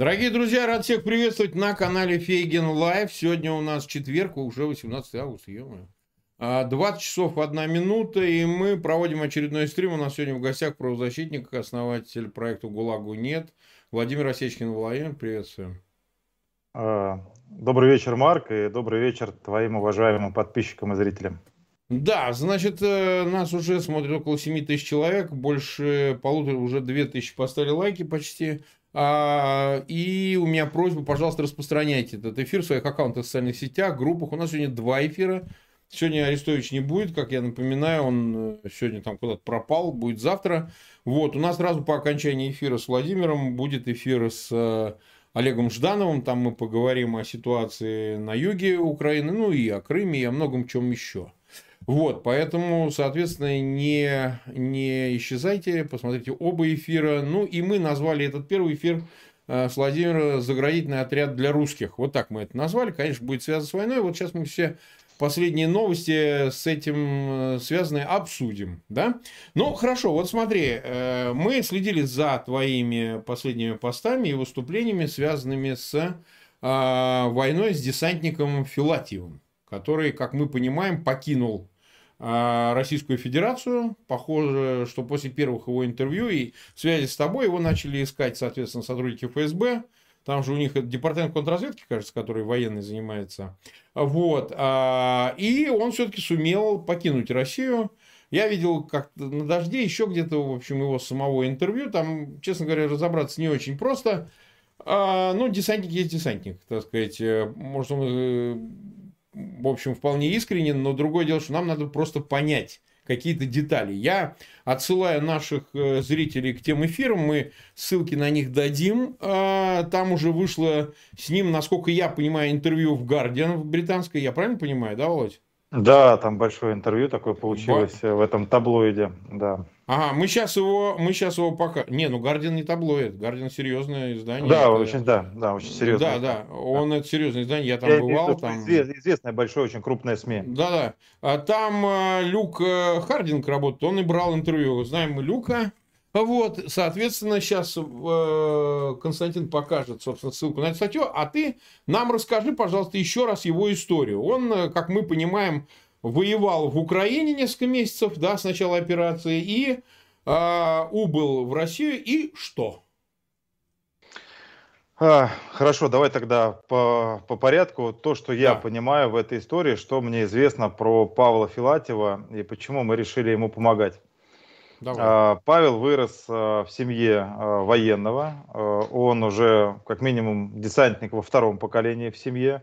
Дорогие друзья, рад всех приветствовать на канале Фейгин Live. Сегодня у нас четверг, уже 18 августа, ё 20 часов 1 минута, и мы проводим очередной стрим. У нас сегодня в гостях правозащитник, основатель проекта ГУЛАГу нет, Владимир Осечкин. Владимир, приветствуем. А, добрый вечер, Марк, и добрый вечер твоим уважаемым подписчикам и зрителям. Да, значит, э, нас уже смотрит около 7 тысяч человек, больше полутора, уже 2 тысячи поставили лайки почти. А, и у меня просьба, пожалуйста, распространяйте этот эфир в своих аккаунтах в социальных сетях, группах. У нас сегодня два эфира. Сегодня Арестович не будет, как я напоминаю, он э, сегодня там куда-то пропал, будет завтра. Вот, у нас сразу по окончании эфира с Владимиром будет эфир с э, Олегом Ждановым. Там мы поговорим о ситуации на юге Украины, ну и о Крыме, и о многом чем еще. Вот, поэтому, соответственно, не, не исчезайте, посмотрите оба эфира. Ну, и мы назвали этот первый эфир э, с Владимиром «Заградительный отряд для русских». Вот так мы это назвали. Конечно, будет связано с войной. Вот сейчас мы все последние новости с этим э, связанные обсудим, да? Ну, хорошо, вот смотри, э, мы следили за твоими последними постами и выступлениями, связанными с войной с десантником Филатьевым, который, как мы понимаем, покинул Российскую Федерацию. Похоже, что после первых его интервью и связи с тобой его начали искать, соответственно, сотрудники ФСБ. Там же у них департамент контрразведки, кажется, который военный занимается. Вот. А, и он все-таки сумел покинуть Россию. Я видел как на дожде еще где-то, в общем, его самого интервью. Там, честно говоря, разобраться не очень просто. А, ну, десантник есть десантник, так сказать. Может, он э, в общем, вполне искренен, но другое дело, что нам надо просто понять какие-то детали. Я отсылаю наших э, зрителей к тем эфирам, мы ссылки на них дадим. А, там уже вышло с ним, насколько я понимаю, интервью в Guardian в британской. Я правильно понимаю, да, Володь? Да, там большое интервью такое получилось Ба... в этом таблоиде, да. Ага, мы сейчас его, мы сейчас его пока... Не, ну Гардиан не таблоид, Гардиан серьезное издание. Да, это... очень, да, да, очень серьезное. Да, да, он да. это серьезное издание, я там я, бывал. Это там... Известное, большое, очень крупное СМИ. Да, да. А там э, Люк э, Хардинг работает, он и брал интервью. Знаем мы Люка, вот, соответственно, сейчас э, Константин покажет, собственно, ссылку на эту статью, а ты нам расскажи, пожалуйста, еще раз его историю. Он, как мы понимаем, воевал в Украине несколько месяцев, да, с начала операции, и э, убыл в Россию, и что? А, хорошо, давай тогда по, по порядку. То, что я да. понимаю в этой истории, что мне известно про Павла Филатьева и почему мы решили ему помогать. Давай. Павел вырос в семье военного. Он уже как минимум десантник во втором поколении в семье.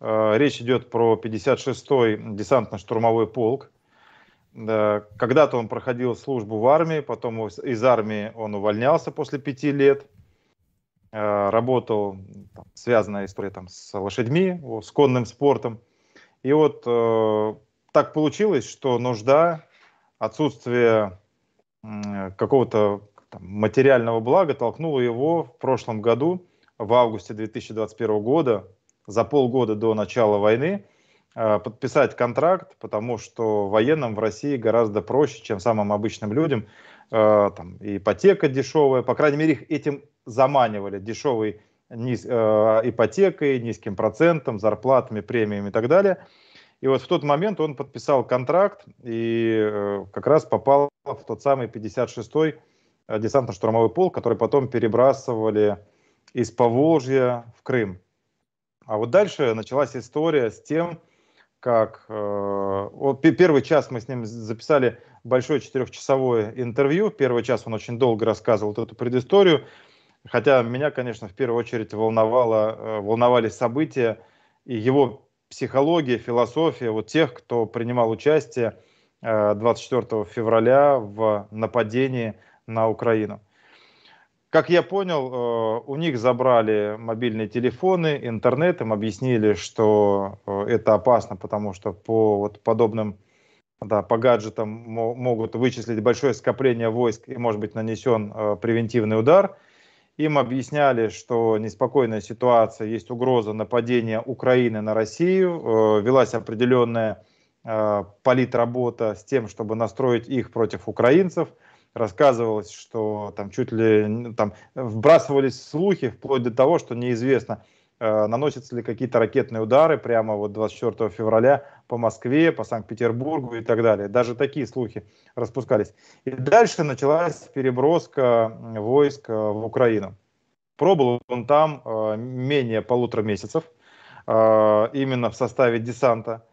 Речь идет про 56-й десантно-штурмовой полк. Когда-то он проходил службу в армии, потом из армии он увольнялся после пяти лет. Работал, там, связанная история там, с лошадьми, с конным спортом. И вот э, так получилось, что нужда, отсутствие какого-то материального блага толкнуло его в прошлом году, в августе 2021 года, за полгода до начала войны, э, подписать контракт, потому что военным в России гораздо проще, чем самым обычным людям. Э, там, ипотека дешевая, по крайней мере, их этим заманивали, дешевой низ, э, ипотекой, низким процентом, зарплатами, премиями и так далее – и вот в тот момент он подписал контракт и как раз попал в тот самый 56-й э, десантно-штурмовой полк, который потом перебрасывали из Поволжья в Крым. А вот дальше началась история с тем, как э, вот, первый час мы с ним записали большое четырехчасовое интервью. Первый час он очень долго рассказывал вот эту предысторию. Хотя меня, конечно, в первую очередь волновало, э, волновали события и его психология, философия вот тех, кто принимал участие 24 э, февраля в нападении на Украину. Как я понял, э, у них забрали мобильные телефоны, интернет, им объяснили, что э, это опасно, потому что по вот подобным, да, по гаджетам могут вычислить большое скопление войск и может быть нанесен превентивный удар – им объясняли, что неспокойная ситуация, есть угроза нападения Украины на Россию, э, велась определенная э, политработа с тем, чтобы настроить их против украинцев. Рассказывалось, что там чуть ли там вбрасывались слухи вплоть до того, что неизвестно, э, наносятся ли какие-то ракетные удары прямо вот 24 февраля по Москве, по Санкт-Петербургу и так далее. Даже такие слухи распускались. И дальше началась переброска войск э, в Украину. Пробовал он там э, менее полутора месяцев, именно в составе десанта.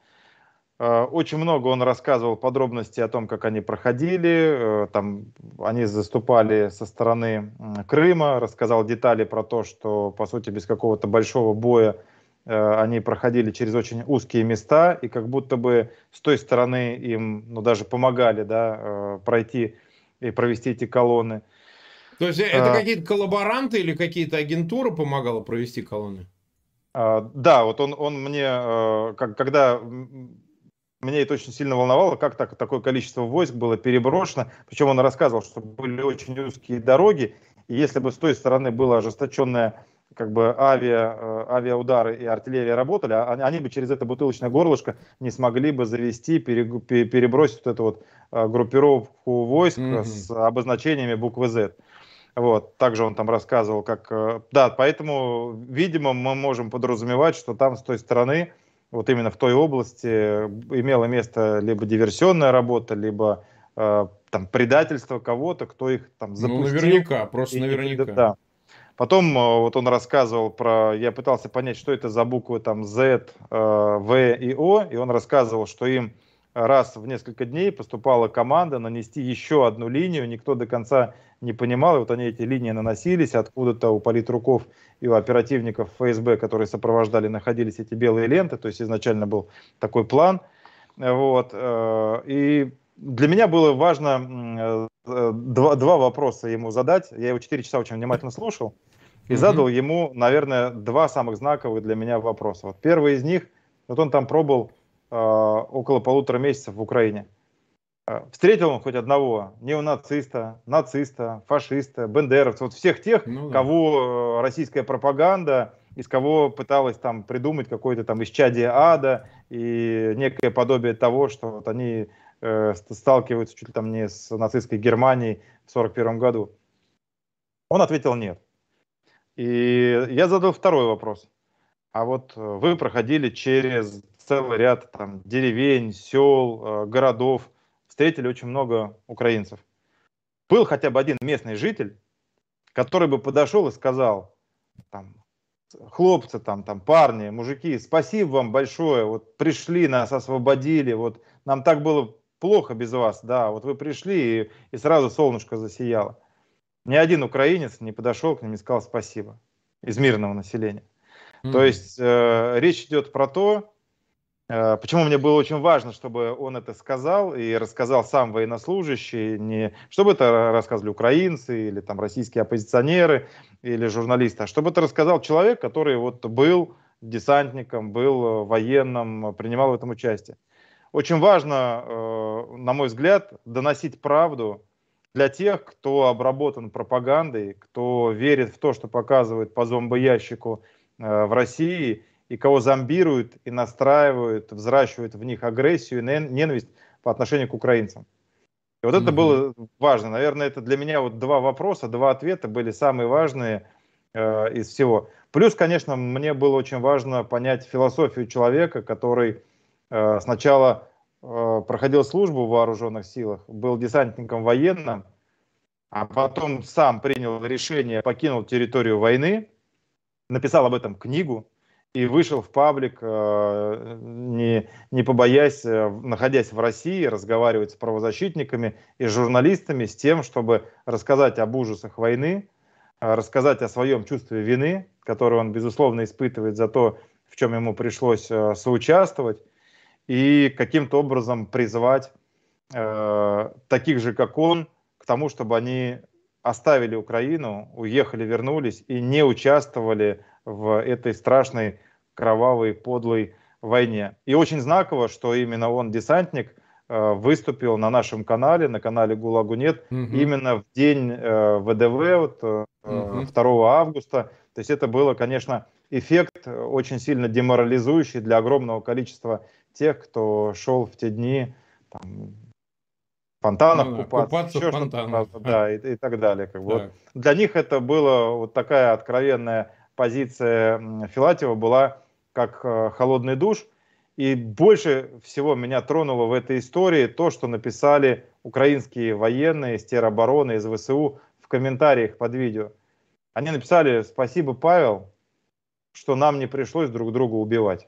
Э, очень много он рассказывал подробностей о том, как они проходили. Э, там они заступали со стороны Крыма, рассказал детали про то, что, по сути, без какого-то большого боя э, они проходили через очень узкие места, и как будто бы с той стороны им ну, даже помогали да, пройти и провести эти колонны. То есть это а, какие-то коллаборанты или какие-то агентуры помогала провести колонны? А, да, вот он, он мне, как, когда меня это очень сильно волновало, как так, такое количество войск было переброшено. Причем он рассказывал, что были очень узкие дороги, и если бы с той стороны было ожесточенное как бы авиа, э, авиаудары и артиллерия работали, а они, они бы через это бутылочное горлышко не смогли бы завести, перебросить вот эту вот э, группировку войск mm-hmm. с обозначениями буквы Z. Вот, также он там рассказывал, как... Да, поэтому, видимо, мы можем подразумевать, что там с той стороны вот именно в той области имела место либо диверсионная работа, либо э, там предательство кого-то, кто их там ну, запустил. Ну, наверняка, просто и, наверняка. Да. Потом э, вот он рассказывал про, я пытался понять, что это за буквы там Z, э, В и О, и он рассказывал, что им раз в несколько дней поступала команда нанести еще одну линию, никто до конца не понимал, и вот они эти линии наносились, откуда-то у политруков и у оперативников ФСБ, которые сопровождали, находились эти белые ленты, то есть изначально был такой план. Вот. Э, и для меня было важно э, два, два вопроса ему задать. Я его 4 часа очень внимательно слушал и mm-hmm. задал ему, наверное, два самых знаковых для меня вопроса. Вот первый из них, вот он там пробыл э, около полутора месяцев в Украине. А, встретил он хоть одного неонациста, нациста, фашиста, бендеровца, вот всех тех, ну, да. кого э, российская пропаганда, из кого пыталась там придумать какое-то там исчадие ада и некое подобие того, что вот они э, сталкиваются чуть ли там не с нацистской Германией в 1941 году. Он ответил нет. И я задал второй вопрос. А вот э, вы проходили через целый ряд там деревень, сел, э, городов, встретили очень много украинцев. Был хотя бы один местный житель, который бы подошел и сказал, там, хлопцы, там, там, парни, мужики, спасибо вам большое, вот пришли, нас освободили, вот нам так было плохо без вас, да, вот вы пришли и, и сразу солнышко засияло. Ни один украинец не подошел к ним и сказал спасибо из мирного населения. Mm-hmm. То есть э, речь идет про то, почему мне было очень важно, чтобы он это сказал и рассказал сам военнослужащий, не чтобы это рассказывали украинцы или там российские оппозиционеры или журналисты, а чтобы это рассказал человек, который вот был десантником, был военным, принимал в этом участие. Очень важно, э, на мой взгляд, доносить правду для тех, кто обработан пропагандой, кто верит в то, что показывают по зомбоящику э, в России – и кого зомбируют и настраивают, взращивают в них агрессию и ненависть по отношению к украинцам. И вот это mm-hmm. было важно. Наверное, это для меня вот два вопроса, два ответа были самые важные э, из всего. Плюс, конечно, мне было очень важно понять философию человека, который э, сначала э, проходил службу в вооруженных силах, был десантником военным, а потом сам принял решение, покинул территорию войны, написал об этом книгу, и вышел в паблик, э, не, не побоясь, э, находясь в России, разговаривать с правозащитниками и журналистами с тем, чтобы рассказать об ужасах войны, э, рассказать о своем чувстве вины, которое он, безусловно, испытывает за то, в чем ему пришлось соучаствовать, и каким-то образом призвать таких же, как он, к тому, чтобы они оставили Украину, уехали, вернулись и не участвовали в этой страшной кровавой, подлой войне. И очень знаково, что именно он, десантник, э, выступил на нашем канале, на канале ГУЛАГу нет, угу. именно в день э, ВДВ, вот, угу. Э, 2 августа. То есть это было, конечно, эффект очень сильно деморализующий для огромного количества тех, кто шел в те дни там, фонтанах ну, купаться, купаться еще фонтанах. да, и, и так далее. Как бы. Вот для них это было вот такая откровенная позиция Филатева была как э, холодный душ. И больше всего меня тронуло в этой истории то, что написали украинские военные из теробороны, из ВСУ в комментариях под видео. Они написали «Спасибо, Павел, что нам не пришлось друг друга убивать».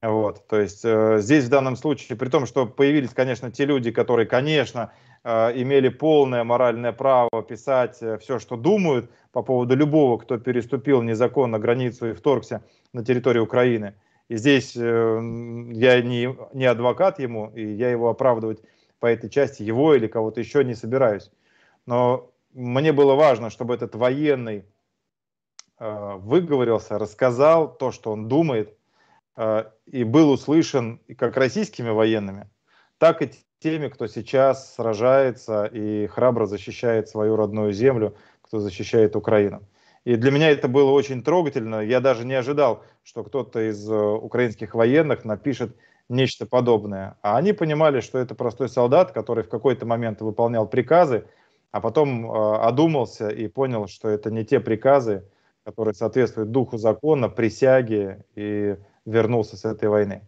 Вот, то есть э, здесь в данном случае, при том, что появились, конечно, те люди, которые, конечно, э, имели полное моральное право писать э, все, что думают по поводу любого, кто переступил незаконно границу и вторгся на территорию Украины. И здесь э, я не, не адвокат ему, и я его оправдывать по этой части, его или кого-то еще не собираюсь. Но мне было важно, чтобы этот военный э, выговорился, рассказал то, что он думает, Э, и был услышан как российскими военными, так и теми, кто сейчас сражается и храбро защищает свою родную землю, кто защищает Украину. И для меня это было очень трогательно. Я даже не ожидал, что кто-то из э, украинских военных напишет нечто подобное. А они понимали, что это простой солдат, который в какой-то момент выполнял приказы, а потом э, одумался и понял, что это не те приказы, которые соответствуют духу закона, присяге и вернулся с этой войны.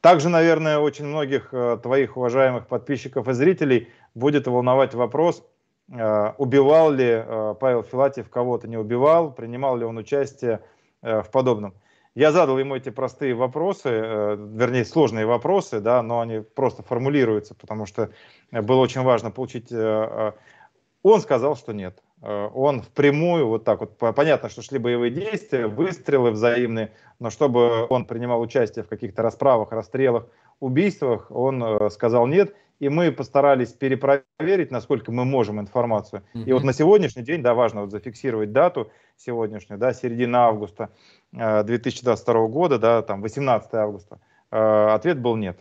Также, наверное, очень многих э, твоих уважаемых подписчиков и зрителей будет волновать вопрос, убивал ли э, Павел Филатьев кого-то, не убивал, принимал ли он участие в подобном. Я задал ему эти простые вопросы, вернее, сложные вопросы, да, но они просто формулируются, потому что было очень важно получить... Он сказал, что нет. Э, он впрямую, вот так вот, понятно, что шли боевые действия, выстрелы взаимные, но чтобы он принимал участие в каких-то расправах, расстрелах, убийствах, он э, сказал нет, и мы постарались перепроверить, насколько мы можем информацию. Mm-hmm. И вот на сегодняшний день, да, важно вот зафиксировать дату сегодняшнюю, да, середина августа 2022 э, года, да, там 18 августа, ответ был нет.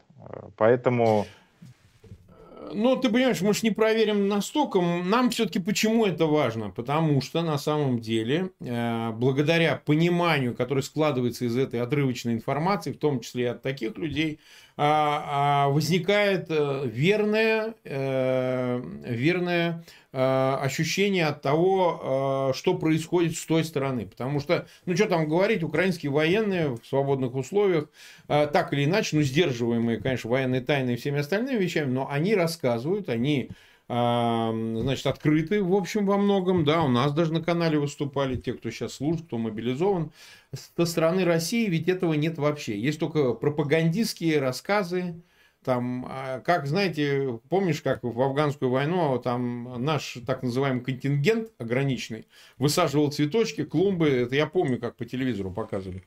Поэтому ну, ты понимаешь, мы же не проверим настолько. Нам все-таки почему это важно? Потому что на самом деле, э, благодаря пониманию, которое складывается из этой отрывочной информации, в том числе и от таких людей, возникает э, верное, э, верное э, ощущение от того, что происходит с той стороны. Потому что, ну что там говорить, украинские военные в свободных условиях, так или иначе, ну сдерживаемые, конечно, военные тайны и всеми остальными вещами, но они рассказывают, они значит, открыты, в общем, во многом, да, у нас даже на канале выступали те, кто сейчас служит, кто мобилизован. Со стороны России ведь этого нет вообще. Есть только пропагандистские рассказы, там, а, как, знаете, помнишь, как в афганскую войну там наш так называемый контингент ограниченный высаживал цветочки, клумбы, это я помню, как по телевизору показывали.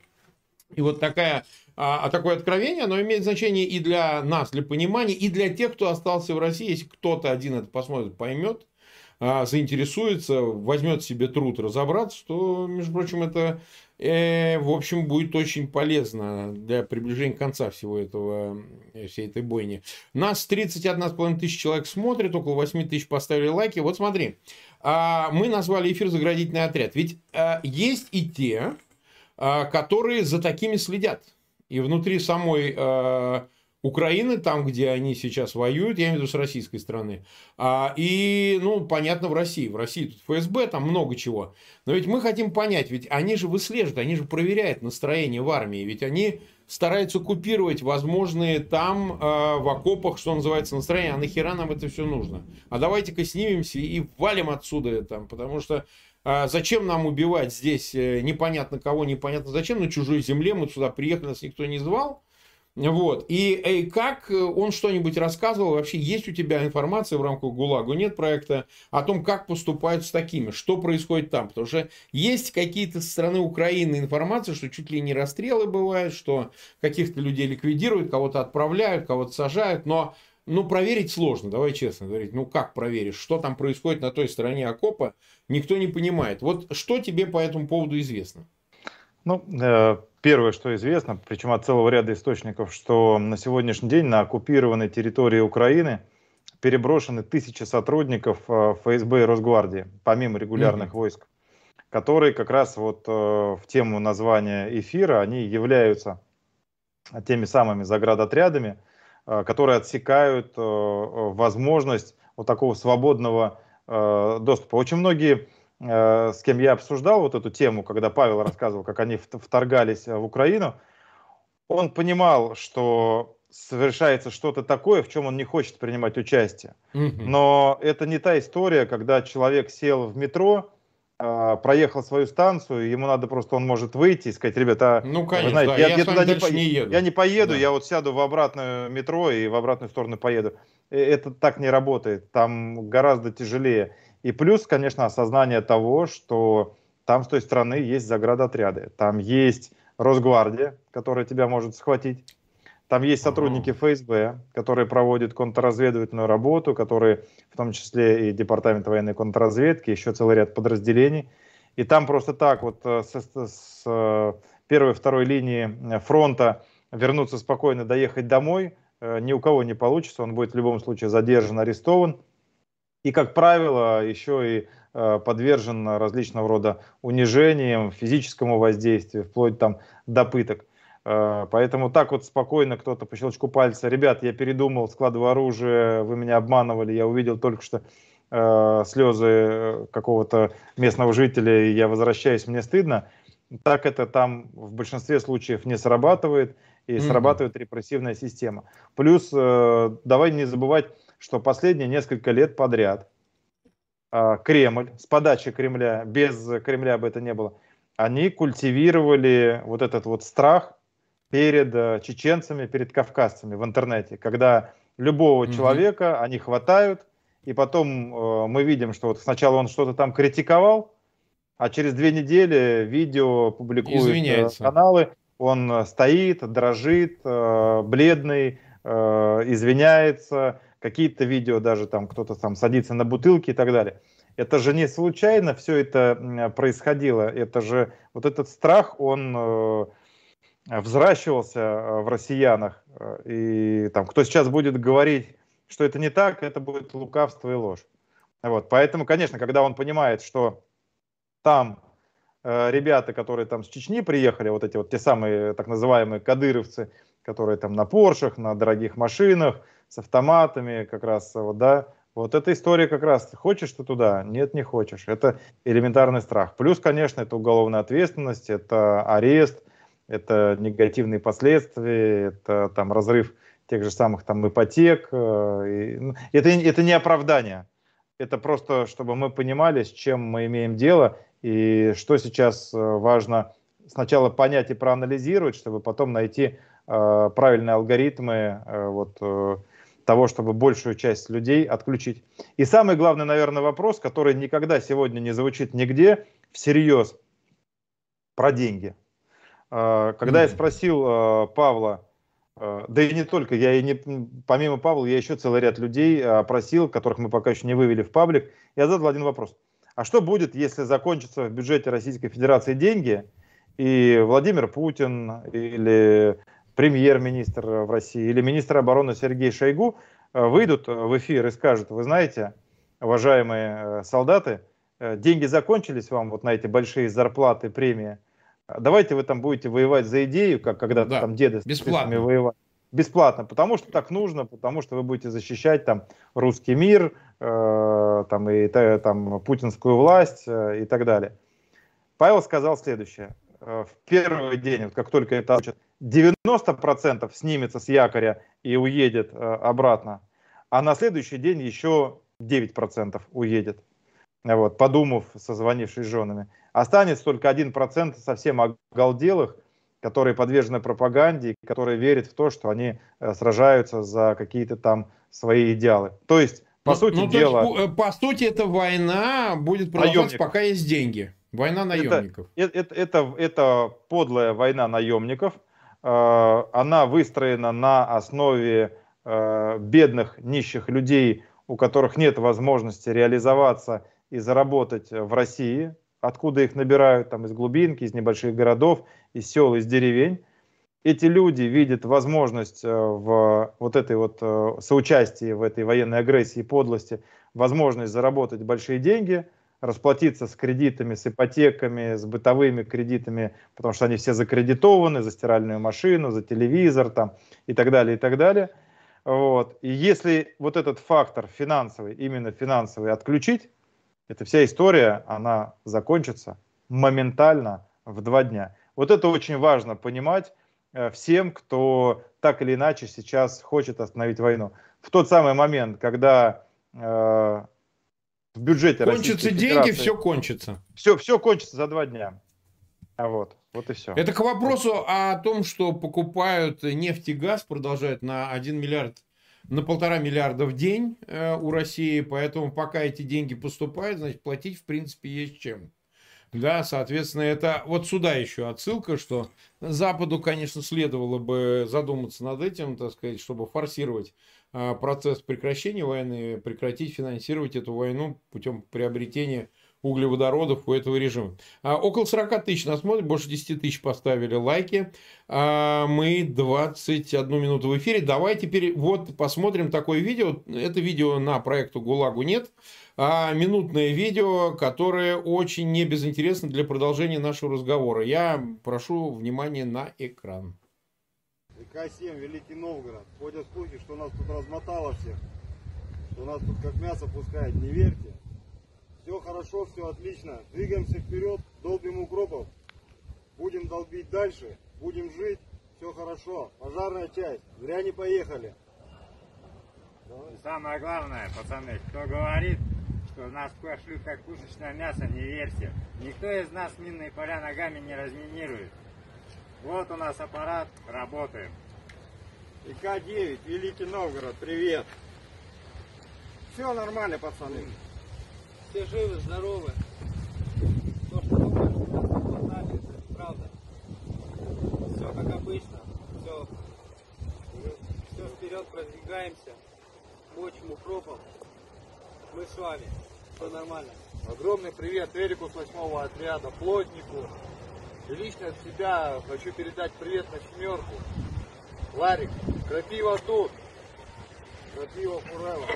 И вот такая, а, а такое откровение, оно имеет значение и для нас, для понимания, и для тех, кто остался в России. Если кто-то один это посмотрит, поймет, а, заинтересуется, возьмет себе труд разобраться, то, между прочим, это, э, в общем, будет очень полезно для приближения конца всего этого, э, всей этой бойни. Нас 31,5 тысяч человек смотрит, около 8 тысяч поставили лайки. Вот смотри, э, мы назвали эфир «Заградительный отряд». Ведь э, есть и те, а, которые за такими следят. И внутри самой э, Украины, там, где они сейчас воюют, я имею в виду с российской стороны, а, и, ну, понятно, в России. В России тут ФСБ, там много чего. Но ведь мы хотим понять, ведь они же выслеживают, они же проверяют настроение в армии, ведь они стараются купировать возможные там э, в окопах, что называется, настроение. А нахера нам это все нужно? А давайте-ка снимемся и валим отсюда там, потому что а зачем нам убивать здесь э, непонятно кого, непонятно зачем, на чужой земле, мы сюда приехали, нас никто не звал. Вот. И, и как он что-нибудь рассказывал, вообще есть у тебя информация в рамках ГУЛАГу, нет проекта о том, как поступают с такими, что происходит там. Потому что есть какие-то со стороны Украины информация, что чуть ли не расстрелы бывают, что каких-то людей ликвидируют, кого-то отправляют, кого-то сажают, но ну, проверить сложно, давай честно говорить. Ну, как проверишь? Что там происходит на той стороне окопа, никто не понимает. Вот что тебе по этому поводу известно? Ну, э, первое, что известно, причем от целого ряда источников, что на сегодняшний день на оккупированной территории Украины переброшены тысячи сотрудников э, ФСБ и Росгвардии, помимо регулярных mm-hmm. войск, которые как раз вот э, в тему названия эфира, они являются теми самыми заградотрядами, которые отсекают возможность вот такого свободного доступа. Очень многие, с кем я обсуждал вот эту тему, когда Павел рассказывал, как они вторгались в Украину, он понимал, что совершается что-то такое, в чем он не хочет принимать участие. Но это не та история, когда человек сел в метро, проехал свою станцию, ему надо просто, он может выйти и сказать, ребята, ну, конечно, знаете, да, я, я, я туда не, по... не еду. Я не поеду, да. я вот сяду в обратное метро и в обратную сторону поеду. Э, это так не работает, там гораздо тяжелее. И плюс, конечно, осознание того, что там с той стороны есть заградотряды, там есть Росгвардия, которая тебя может схватить, там есть сотрудники ФСБ, которые проводят контрразведывательную работу, которые, в том числе и Департамент военной контрразведки, еще целый ряд подразделений. И там просто так вот э, с, с э, первой второй линии э, фронта вернуться спокойно, доехать домой, ни у кого не получится, он будет в любом случае задержан, арестован. И, как правило, еще и подвержен различного рода унижениям, физическому воздействию, вплоть там до пыток. Э, поэтому так вот спокойно кто-то по щелчку пальца, ребят, я передумал, складываю оружие, вы меня обманывали, я увидел только что э, слезы какого-то местного жителя, и я возвращаюсь, мне стыдно. Так это там в большинстве случаев не срабатывает, и mm-hmm. срабатывает репрессивная система. Плюс, э, давай не забывать, что последние несколько лет подряд э, Кремль, с подачи Кремля, без Кремля бы это не было, они культивировали вот этот вот страх перед э, чеченцами, перед кавказцами в интернете, когда любого mm-hmm. человека они хватают, и потом э, мы видим, что вот сначала он что-то там критиковал, а через две недели видео публикуют э, Извиняется. каналы, он э, стоит, дрожит, э, бледный, э, извиняется, какие-то видео даже там кто-то там садится на бутылки и так далее. Это же не случайно все это происходило, это же вот этот страх, он взращивался э, в россиянах, э, и там, кто сейчас будет говорить, что это не так, это будет лукавство и ложь. Вот, поэтому, конечно, когда он понимает, что там э, ребята, которые там с Чечни приехали, вот эти вот те самые так называемые кадыровцы, которые там на Поршах, на дорогих машинах, с автоматами, как раз, вот, да, вот эта история как раз, хочешь ты туда? Нет, не хочешь. Это элементарный страх. Плюс, конечно, это уголовная ответственность, это арест, это негативные последствия, это там разрыв тех же самых там ипотек. Э, ну, это, это не оправдание, это просто, чтобы мы понимали, с чем мы имеем дело и что сейчас э, важно сначала понять и проанализировать, чтобы потом найти э, правильные алгоритмы э, вот, э, того, чтобы большую часть людей отключить. И самый главный, наверное, вопрос, который никогда сегодня не звучит нигде всерьез, про деньги. А, когда я спросил а, Павла, а, да и не только, я и не, помимо Павла, я еще целый ряд людей опросил, которых мы пока еще не вывели в паблик, я задал один вопрос. А что будет, если закончатся в бюджете Российской Федерации деньги, и Владимир Путин или премьер-министр в России или министр обороны Сергей Шойгу выйдут в эфир и скажут, вы знаете, уважаемые солдаты, деньги закончились вам вот на эти большие зарплаты, премии, Давайте вы там будете воевать за идею, как когда-то да, там деды с бесплатно. воевали. Бесплатно, потому что так нужно, потому что вы будете защищать там русский мир, э, там и там путинскую власть э, и так далее. Павел сказал следующее: э, в первый день, вот как только это 90% снимется с якоря и уедет э, обратно, а на следующий день еще 9% уедет вот, подумав, созвонившись с женами. Останется только 1% совсем оголделых, которые подвержены пропаганде, которые верят в то, что они э, сражаются за какие-то там свои идеалы. То есть, по ну, сути ну, дела... Есть, э, по сути, эта война будет продолжаться, пока есть деньги. Война наемников. Это, это, это, это подлая война наемников. Э, она выстроена на основе бедных, нищих людей, у которых нет возможности реализоваться и заработать в России, откуда их набирают, там из глубинки, из небольших городов, из сел, из деревень. Эти люди видят возможность э, в вот этой вот э, соучастии в этой военной агрессии, подлости, возможность заработать большие деньги, расплатиться с кредитами, с ипотеками, с бытовыми кредитами, потому что они все закредитованы за стиральную машину, за телевизор там, и так далее, и так далее. Вот. И если вот этот фактор финансовый, именно финансовый отключить, эта вся история, она закончится моментально в два дня. Вот это очень важно понимать э, всем, кто так или иначе сейчас хочет остановить войну. В тот самый момент, когда э, в бюджете Кончатся деньги, все кончится. Все, все кончится за два дня. А вот, вот и все. Это к вопросу о том, что покупают нефть и газ, продолжают на 1 миллиард, на полтора миллиарда в день э, у России, поэтому пока эти деньги поступают, значит, платить в принципе есть чем. Да, соответственно, это вот сюда еще отсылка, что Западу, конечно, следовало бы задуматься над этим, так сказать, чтобы форсировать э, процесс прекращения войны, прекратить финансировать эту войну путем приобретения углеводородов у этого режима. А, около 40 тысяч нас смотрят, больше 10 тысяч поставили лайки. А, мы 21 минуту в эфире. Давай теперь вот посмотрим такое видео. Это видео на проекту ГУЛАГу нет. А минутное видео, которое очень не безинтересно для продолжения нашего разговора. Я прошу внимания на экран. ИК-7, Великий Новгород. Ходят слухи, что нас тут размотало всех. Что нас тут как мясо пускают. Не верьте. Все хорошо, все отлично. Двигаемся вперед, долбим укропов. Будем долбить дальше, будем жить. Все хорошо. Пожарная часть. Зря не поехали. И самое главное, пацаны, кто говорит, что нас пошлют как пушечное мясо, не верьте. Никто из нас минные поля ногами не разминирует. Вот у нас аппарат, работаем. ИК-9, Великий Новгород, привет. Все нормально, пацаны все живы, здоровы. То, что думаешь, хватали, это правда. Все как обычно. Все, все вперед продвигаемся. Мочим укропом. Мы с вами. Все нормально. Огромный привет Эрику с восьмого отряда, плотнику. И лично от себя хочу передать привет на семерку. Ларик, крапива тут. Крапива фурела.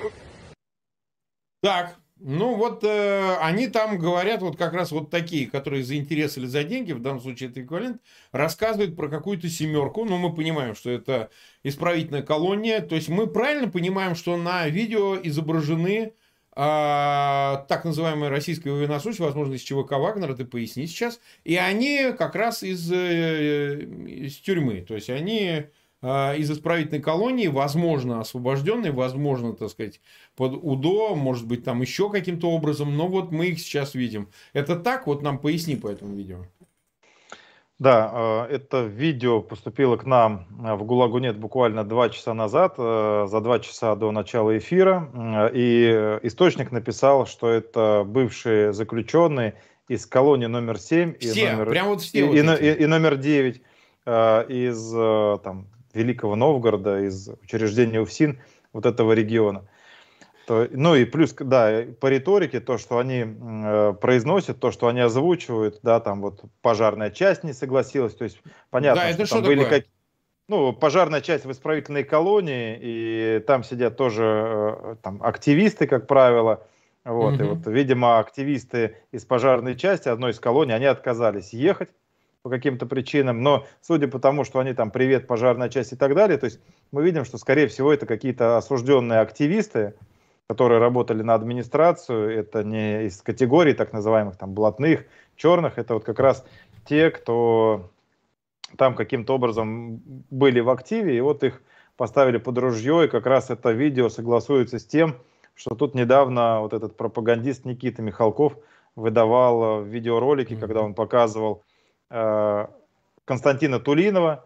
Так, ну вот э, они там говорят, вот как раз вот такие, которые за интерес или за деньги, в данном случае это эквивалент, рассказывают про какую-то семерку. Ну, мы понимаем, что это исправительная колония. То есть мы правильно понимаем, что на видео изображены э, так называемые российские военнослужащие, возможно, из ЧВК Вагнера, ты поясни сейчас. И они как раз из, э, из тюрьмы. То есть они из исправительной колонии, возможно, освобожденные, возможно, так сказать, под УДО, может быть, там еще каким-то образом, но вот мы их сейчас видим. Это так? Вот нам поясни по этому видео. Да, а, это видео поступило к нам в ГУЛАГу нет буквально два часа назад, за два часа до начала эфира. И источник написал, что это бывшие заключенные из колонии номер 7 все, и, номер, прям вот все и, вот и, и, и номер 9 из там, Великого Новгорода, из учреждения УФСИН вот этого региона. То, ну и плюс, да, по риторике, то, что они э, произносят, то, что они озвучивают, да, там вот пожарная часть не согласилась, то есть понятно, да, что, что там такое? были как, ну, пожарная часть в исправительной колонии, и там сидят тоже э, там активисты, как правило, вот, угу. и вот, видимо, активисты из пожарной части одной из колоний, они отказались ехать по каким-то причинам, но судя по тому, что они там привет, пожарная часть и так далее, то есть мы видим, что скорее всего это какие-то осужденные активисты, которые работали на администрацию, это не из категории так называемых там блатных, черных, это вот как раз те, кто там каким-то образом были в активе, и вот их поставили под ружье, и как раз это видео согласуется с тем, что тут недавно вот этот пропагандист Никита Михалков выдавал видеоролики, mm-hmm. когда он показывал Э, Константина Тулинова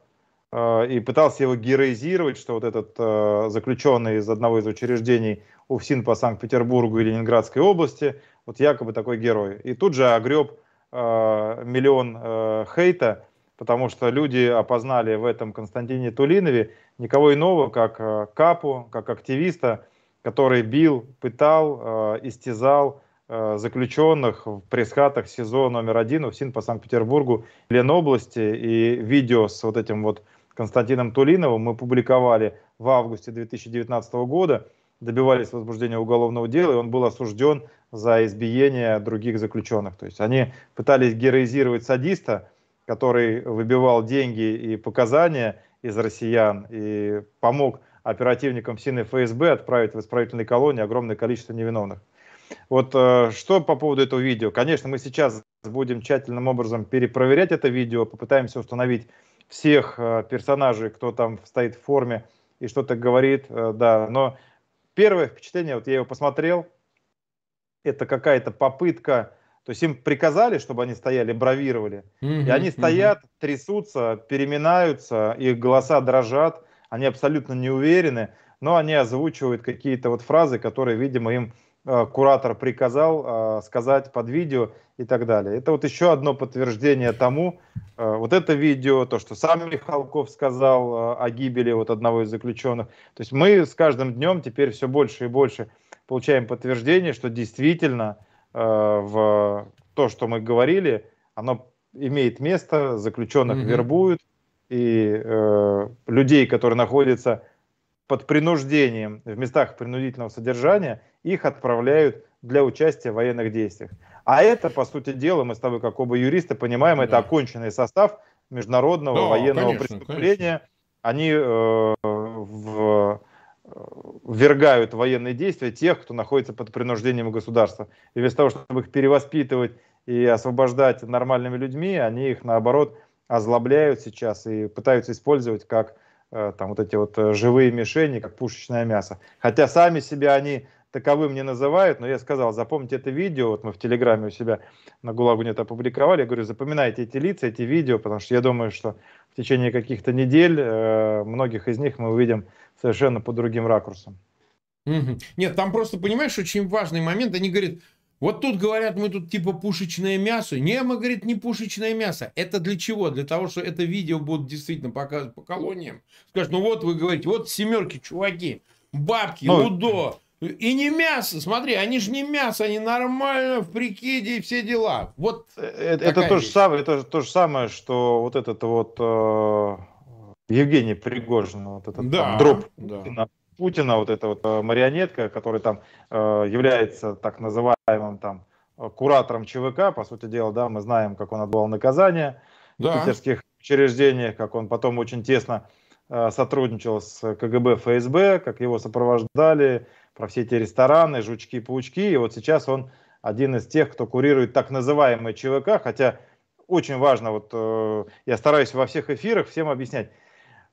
э, и пытался его героизировать, что вот этот э, заключенный из одного из учреждений УФСИН по Санкт-Петербургу и Ленинградской области, вот якобы такой герой. И тут же огреб миллион хейта, потому что люди опознали в этом Константине Тулинове никого иного, как Капу, как активиста, который бил, пытал, истязал, Э, заключенных в пресс-хатах СИЗО номер один УФСИН по Санкт-Петербургу, Ленобласти. И видео с вот этим вот Константином Тулиновым мы публиковали в августе 2019 года, добивались возбуждения уголовного дела, и он был осужден за избиение других заключенных. То есть они пытались героизировать садиста, который выбивал деньги и показания из россиян и помог оперативникам СИН и ФСБ отправить в исправительные колонии огромное количество невиновных. Вот э, что по поводу этого видео. Конечно, мы сейчас будем тщательным образом перепроверять это видео, попытаемся установить всех э, персонажей, кто там стоит в форме и что-то говорит, э, да. Но первое впечатление, вот я его посмотрел, это какая-то попытка, то есть им приказали, чтобы они стояли, бравировали, mm-hmm, и они стоят, mm-hmm. трясутся, переминаются, их голоса дрожат, они абсолютно не уверены, но они озвучивают какие-то вот фразы, которые, видимо, им куратор приказал э, сказать под видео и так далее. Это вот еще одно подтверждение тому, э, вот это видео, то, что сам Михалков сказал о гибели вот одного из заключенных. То есть мы с каждым днем теперь все больше и больше получаем подтверждение, что действительно в то, что мы говорили, оно имеет место, заключенных mm-hmm. вербуют, и э, людей, которые находятся под принуждением в местах принудительного содержания, их отправляют для участия в военных действиях. А это, по сути дела, мы с тобой, как оба юриста, понимаем, да. это оконченный состав международного да, военного конечно, преступления. Конечно. Они э, в, ввергают военные действия тех, кто находится под принуждением государства. И вместо того, чтобы их перевоспитывать и освобождать нормальными людьми, они их, наоборот, озлобляют сейчас и пытаются использовать как э, там вот эти вот э, живые мишени, как пушечное мясо. Хотя сами себя они таковым не называют, но я сказал, запомните это видео, вот мы в Телеграме у себя на Гулагу нет опубликовали, я говорю, запоминайте эти лица, эти видео, потому что я думаю, что в течение каких-то недель э, многих из них мы увидим совершенно по другим ракурсам. Нет, там просто, понимаешь, очень важный момент, они говорят, вот тут говорят, мы тут типа пушечное мясо. Не, мы, говорит, не пушечное мясо. Это для чего? Для того, что это видео будут действительно показывать по колониям. Скажут, ну вот вы говорите, вот семерки, чуваки, бабки, ну, УДО. И не мясо, смотри, они же не мясо, они нормально в прикиде и все дела. Вот это, это то же самое, это то же самое, что вот этот вот э, Евгений Пригожин, вот этот да, там, дроп да. Путина, вот эта вот э, марионетка, которая там э, является так называемым там куратором ЧВК, по сути дела, да, мы знаем, как он отбывал наказание да. в питерских учреждениях, как он потом очень тесно э, сотрудничал с КГБ, ФСБ, как его сопровождали про все эти рестораны, жучки-паучки, и вот сейчас он один из тех, кто курирует так называемый ЧВК, хотя очень важно, вот э, я стараюсь во всех эфирах всем объяснять,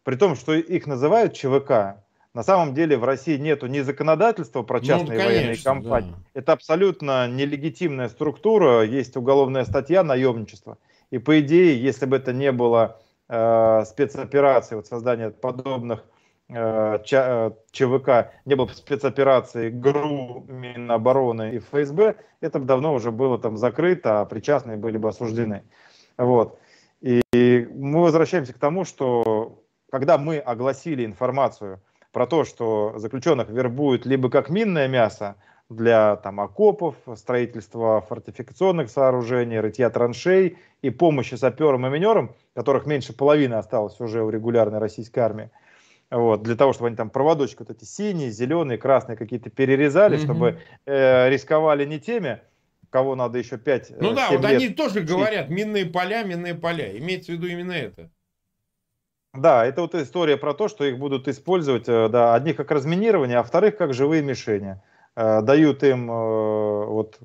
при том, что их называют ЧВК, на самом деле в России нет ни законодательства про ну, частные ну, конечно, военные компании. Да. Это абсолютно нелегитимная структура, есть уголовная статья наемничества. И по идее, если бы это не было э, спецоперации, вот создания подобных э, ЧВК, э, не было бы спецоперации ГРУ, Минобороны и ФСБ, это бы давно уже было там закрыто, а причастные были бы осуждены. Вот. И мы возвращаемся к тому, что когда мы огласили информацию про то, что заключенных вербуют либо как минное мясо для там, окопов, строительства фортификационных сооружений, рытья траншей и помощи саперам и минерам, которых меньше половины осталось уже у регулярной российской армии, вот, для того, чтобы они там проводочки вот эти синие, зеленые, красные какие-то перерезали, mm-hmm. чтобы э, рисковали не теми, кого надо еще 5 Ну да, вот лет они тоже говорят, минные поля, минные поля. Имеется в виду именно это. Да, это вот история про то, что их будут использовать, э, да, одних как разминирование, а вторых как живые мишени. Э, дают им э, вот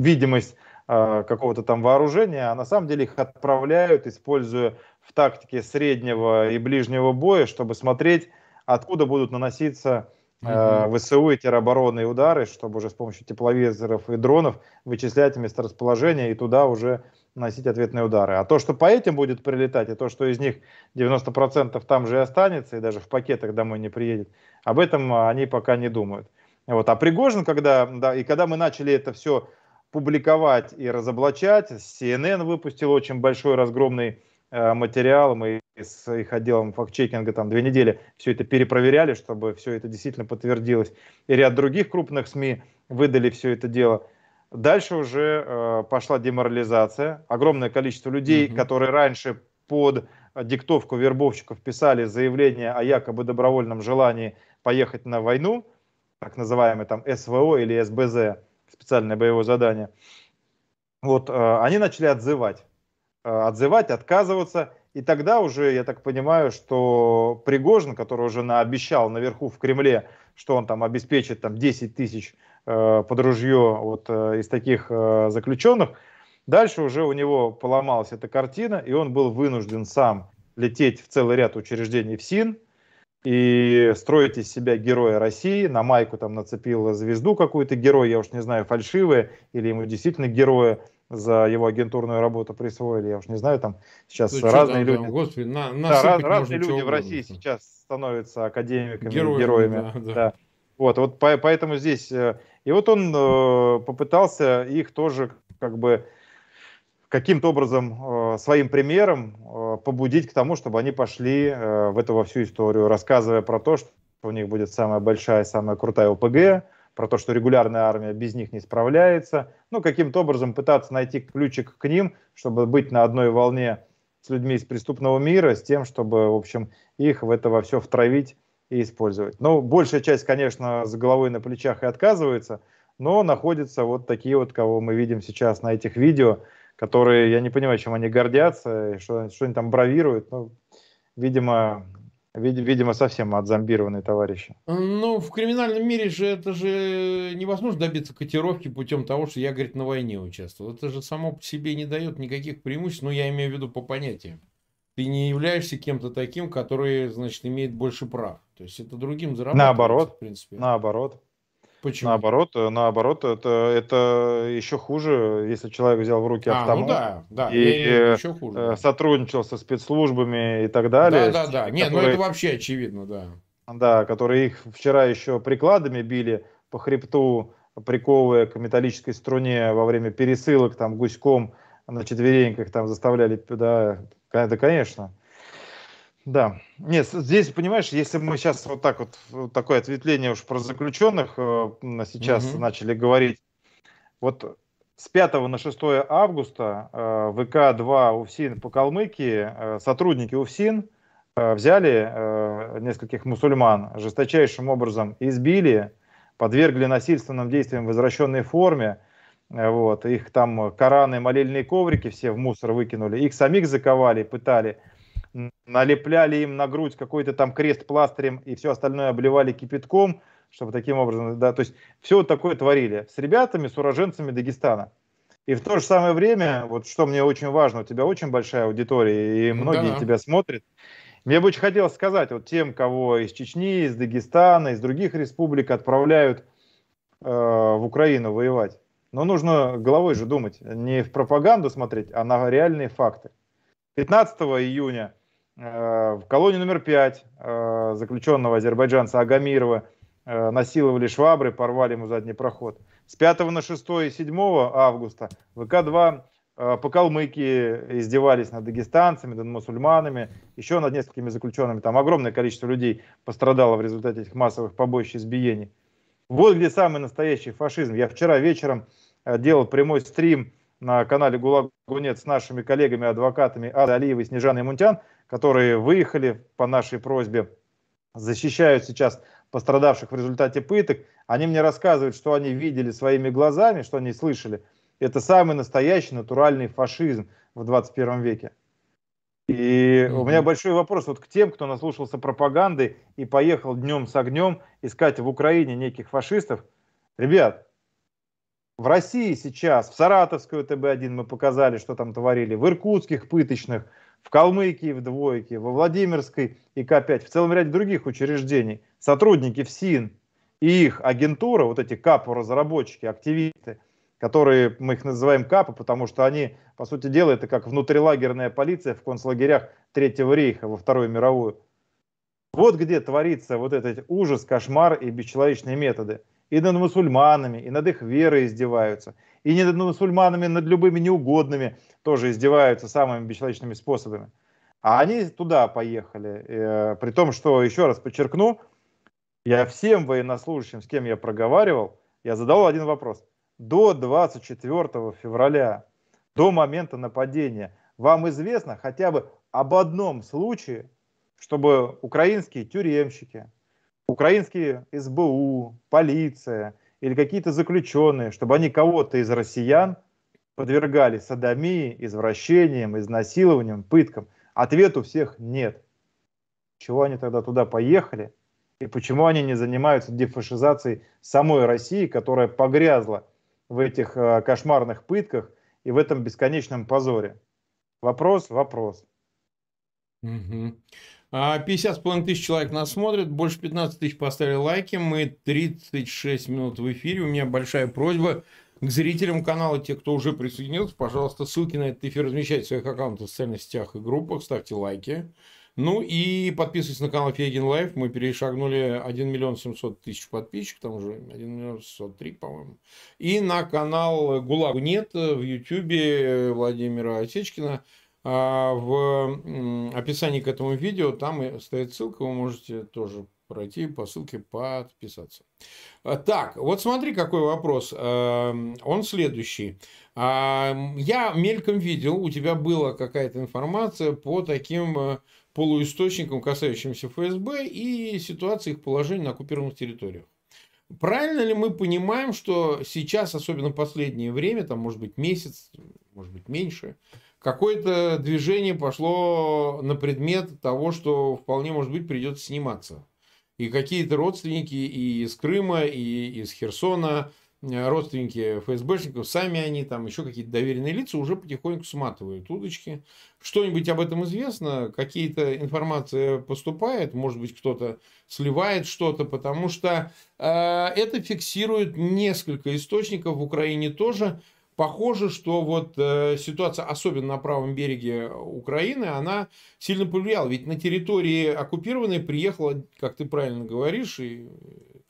видимость какого-то там вооружения, а на самом деле их отправляют, используя в тактике среднего и ближнего боя, чтобы смотреть, откуда будут наноситься угу. ВСУ и тероборонные удары, чтобы уже с помощью тепловизоров и дронов вычислять месторасположение и туда уже наносить ответные удары. А то, что по этим будет прилетать, и то, что из них 90% там же и останется, и даже в пакетах домой не приедет, об этом они пока не думают. Вот. А Пригожин, когда, да, и когда мы начали это все публиковать и разоблачать, CNN выпустил очень большой разгромный э, материал, мы с их отделом фактчекинга там две недели все это перепроверяли, чтобы все это действительно подтвердилось. И ряд других крупных СМИ выдали все это дело – Дальше уже э, пошла деморализация. Огромное количество людей, mm-hmm. которые раньше под диктовку вербовщиков писали заявление о якобы добровольном желании поехать на войну, так называемое там СВО или СБЗ, специальное боевое задание. Вот, э, они начали отзывать. Э, отзывать, отказываться. И тогда уже, я так понимаю, что Пригожин, который уже наобещал наверху в Кремле, что он там обеспечит там 10 тысяч под ружье вот, э, из таких э, заключенных, дальше уже у него поломалась эта картина, и он был вынужден сам лететь в целый ряд учреждений в СИН и строить из себя героя России. На майку там нацепил звезду какую-то герой, я уж не знаю, фальшивая, или ему действительно героя за его агентурную работу присвоили, я уж не знаю, там сейчас ну, разные там, люди. Там, господи, на, да, раз, разные люди в России сейчас становятся академиками, героями. героями да, да. Да. Вот, вот по, поэтому здесь... Э, и вот он э, попытался их тоже как бы каким-то образом э, своим примером э, побудить к тому, чтобы они пошли э, в эту во всю историю, рассказывая про то, что у них будет самая большая, самая крутая ОПГ, про то, что регулярная армия без них не справляется. Ну, каким-то образом пытаться найти ключик к ним, чтобы быть на одной волне с людьми из преступного мира, с тем, чтобы, в общем, их в это во все втравить и использовать. Ну, большая часть, конечно, с головой на плечах и отказывается, но находятся вот такие вот, кого мы видим сейчас на этих видео, которые, я не понимаю, чем они гордятся, что, что они там бравируют. Ну, видимо, Видимо, совсем отзомбированные товарищи. Ну, в криминальном мире же это же невозможно добиться котировки путем того, что я, говорит, на войне участвовал. Это же само по себе не дает никаких преимуществ, но я имею в виду по понятиям. Ты не являешься кем-то таким, который, значит, имеет больше прав. То есть это другим зарабатывается, Наоборот, в принципе. Наоборот. Почему? Наоборот, э, наоборот, это, это еще хуже, если человек взял в руки а, автомат ну да, да, и еще хуже, э, сотрудничал со спецслужбами и так далее. Да, да, да. Нет, ну это вообще очевидно, да. Да, которые их вчера еще прикладами били по хребту, приковывая к металлической струне во время пересылок, там, гуськом на четвереньках там заставляли, да, да, конечно. Да. Нет, здесь, понимаешь, если мы сейчас вот так вот, такое ответвление уж про заключенных э, сейчас угу. начали говорить, вот с 5 на 6 августа э, ВК-2 УФСИН по Калмыкии, э, сотрудники УФСИН взяли нескольких мусульман, жесточайшим образом избили, подвергли насильственным действиям в возвращенной форме, вот, их там Кораны, молельные коврики все в мусор выкинули, их самих заковали, пытали, налепляли им на грудь какой-то там крест пластырем и все остальное обливали кипятком, чтобы таким образом, да, то есть все вот такое творили с ребятами, с уроженцами Дагестана. И в то же самое время, вот что мне очень важно, у тебя очень большая аудитория, и многие да. тебя смотрят. Мне бы очень хотелось сказать вот тем, кого из Чечни, из Дагестана, из других республик отправляют э, в Украину воевать. Но нужно головой же думать, не в пропаганду смотреть, а на реальные факты. 15 июня Э, в колонии номер 5 э, заключенного азербайджанца Агамирова э, насиловали швабры, порвали ему задний проход. С 5 на 6 и 7 августа ВК-2 по Калмыкии издевались над дагестанцами, над мусульманами, еще над несколькими заключенными. Там огромное количество людей пострадало в результате этих массовых побоищ и избиений. Вот где самый настоящий фашизм. Я вчера вечером делал прямой стрим на канале ГУЛАГ-Гунет с нашими коллегами-адвокатами Ада Алиевой и Снежаной Мунтян которые выехали по нашей просьбе, защищают сейчас пострадавших в результате пыток. Они мне рассказывают, что они видели своими глазами, что они слышали. Это самый настоящий натуральный фашизм в 21 веке. И mm-hmm. у меня большой вопрос вот к тем, кто наслушался пропаганды и поехал днем с огнем искать в Украине неких фашистов. Ребят, в России сейчас, в Саратовской ТБ-1 мы показали, что там творили, в иркутских пыточных, в Калмыкии в двойке, во Владимирской и К5, в целом ряде других учреждений, сотрудники ФСИН и их агентура, вот эти КАПу-разработчики, активисты, которые мы их называем КАПы, потому что они, по сути дела, это как внутрилагерная полиция в концлагерях Третьего рейха во Вторую мировую. Вот где творится вот этот ужас, кошмар и бесчеловечные методы. И над мусульманами, и над их верой издеваются – и не над мусульманами, над любыми неугодными тоже издеваются самыми бесчеловечными способами. А они туда поехали. Э, при том, что, еще раз подчеркну, я всем военнослужащим, с кем я проговаривал, я задал один вопрос. До 24 февраля, до момента нападения, вам известно хотя бы об одном случае, чтобы украинские тюремщики, украинские СБУ, полиция – или какие-то заключенные, чтобы они кого-то из россиян подвергали садомии, извращениям, изнасилованиям, пыткам. Ответ у всех нет. Чего они тогда туда поехали? И почему они не занимаются дефашизацией самой России, которая погрязла в этих э, кошмарных пытках и в этом бесконечном позоре? Вопрос, вопрос. Угу. 50,5 тысяч человек нас смотрят, больше 15 тысяч поставили лайки, мы 36 минут в эфире. У меня большая просьба к зрителям канала, те, кто уже присоединился, пожалуйста, ссылки на этот эфир размещайте в своих аккаунтах в социальных сетях и группах, ставьте лайки. Ну и подписывайтесь на канал Фейгин Live. Мы перешагнули 1 миллион 700 тысяч подписчиков, там уже 1 миллион 603, по-моему. И на канал Гулагу нет в Ютьюбе Владимира Осечкина. А в описании к этому видео там стоит ссылка, вы можете тоже пройти по ссылке подписаться. А, так, вот смотри, какой вопрос. Эм, он следующий. А, я мельком видел, у тебя была какая-то информация по таким э, полуисточникам, касающимся ФСБ и ситуации их положения на оккупированных территориях. Правильно ли мы понимаем, что сейчас, особенно последнее время, там может быть месяц, может быть меньше, какое-то движение пошло на предмет того, что вполне может быть придется сниматься. И какие-то родственники и из Крыма, и из Херсона, родственники ФСБшников, сами они, там еще какие-то доверенные лица уже потихоньку сматывают удочки. Что-нибудь об этом известно? Какие-то информация поступает? Может быть, кто-то сливает что-то? Потому что э, это фиксирует несколько источников в Украине тоже. Похоже, что вот э, ситуация, особенно на правом береге Украины, она сильно повлияла. Ведь на территории оккупированной приехало, как ты правильно говоришь, и,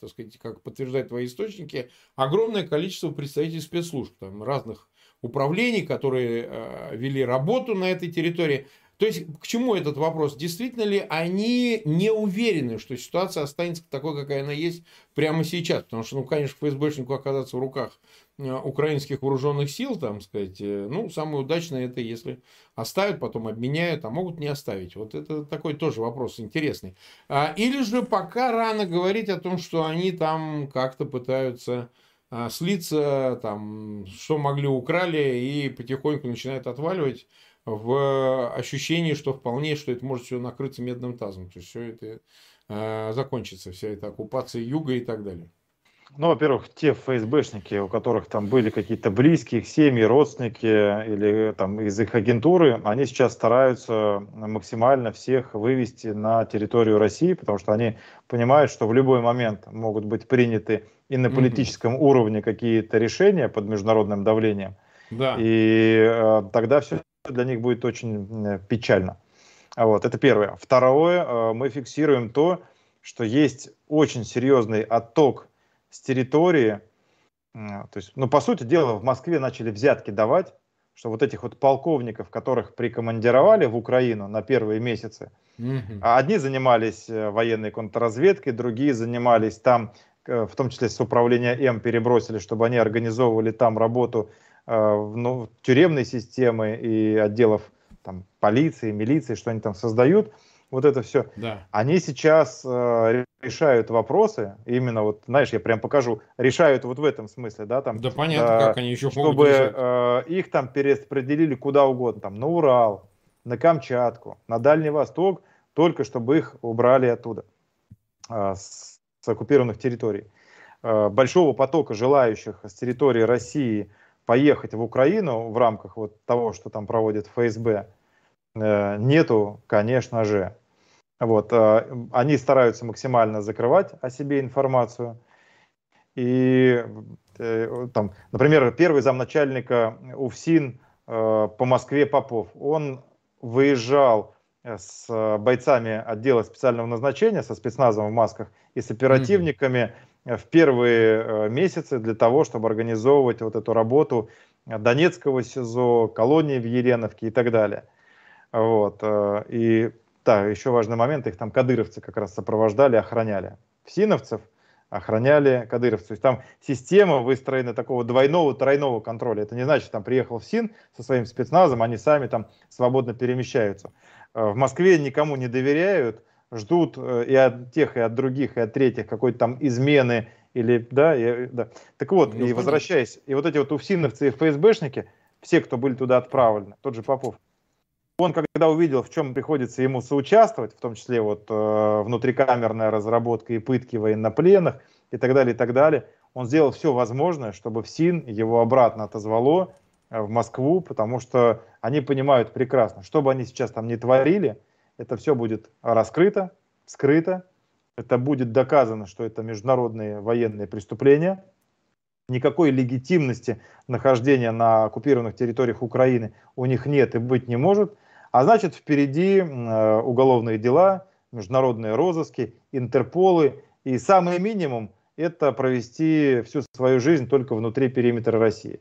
так сказать, как подтверждают твои источники, огромное количество представителей спецслужб, там, разных управлений, которые э, вели работу на этой территории. То есть, к чему этот вопрос? Действительно ли они не уверены, что ситуация останется такой, какая она есть прямо сейчас? Потому что, ну, конечно, ФСБшнику оказаться в руках украинских вооруженных сил, там сказать, э, ну, самое удачное это если оставят, потом обменяют, а могут не оставить. Вот это такой тоже вопрос интересный. А, или же пока рано говорить о том, что они там как-то пытаются а, слиться, там, что могли украли, и потихоньку начинают отваливать в ощущении, что вполне, что это может все накрыться медным тазом. То есть все это э, закончится, вся эта оккупация юга и так далее. Ну, во-первых, те ФСБшники, у которых там были какие-то близкие, семьи, родственники или там из их агентуры, они сейчас стараются максимально всех вывести на территорию России, потому что они понимают, что в любой момент могут быть приняты и на политическом mm-hmm. уровне какие-то решения под международным давлением. Да. И э, тогда все для них будет очень э, печально. Вот, это первое. Второе, э, мы фиксируем то, что есть очень серьезный отток с территории. То есть, ну, по сути дела, в Москве начали взятки давать, что вот этих вот полковников, которых прикомандировали в Украину на первые месяцы, mm-hmm. одни занимались э, военной контрразведкой, другие занимались там, в том числе с управления М перебросили, чтобы они организовывали там работу Э, ну, тюремной системы и отделов там, полиции, милиции, что они там создают, вот это все, да. они сейчас э, решают вопросы, именно вот, знаешь, я прям покажу, решают вот в этом смысле, да, там. Да понятно, э, как они еще чтобы э, их там перераспределили куда угодно, там, на Урал, на Камчатку, на Дальний Восток, только чтобы их убрали оттуда, э, с, с оккупированных территорий. Э, большого потока желающих с территории России поехать в Украину в рамках вот того, что там проводит ФСБ, э, нету, конечно же. Вот, э, они стараются максимально закрывать о себе информацию. И э, там, например, первый замначальника УФСИН по Москве Попов, он выезжал с бойцами отдела специального назначения, со спецназом в масках и с оперативниками в первые э, месяцы для того, чтобы организовывать вот эту работу Донецкого СИЗО, колонии в Еленовке и так далее. Вот. Э, и да, еще важный момент, их там кадыровцы как раз сопровождали, охраняли. Всиновцев охраняли кадыровцев. То есть там система выстроена такого двойного, тройного контроля. Это не значит, там приехал в СИН со своим спецназом, они сами там свободно перемещаются. Э, в Москве никому не доверяют, ждут э, и от тех, и от других, и от третьих какой-то там измены или, да, и, да. Так вот, ну, и возвращаясь, и вот эти вот уфсиновцы и ФСБшники, все, кто были туда отправлены, тот же Попов, он, когда увидел, в чем приходится ему соучаствовать, в том числе вот э, внутрикамерная разработка и пытки военнопленных и так далее, и так далее, он сделал все возможное, чтобы в СИН его обратно отозвало э, в Москву, потому что они понимают прекрасно, что бы они сейчас там не творили, это все будет раскрыто, скрыто, это будет доказано, что это международные военные преступления, никакой легитимности нахождения на оккупированных территориях Украины у них нет и быть не может – а значит, впереди э, уголовные дела, международные розыски, Интерполы. И самый минимум – это провести всю свою жизнь только внутри периметра России.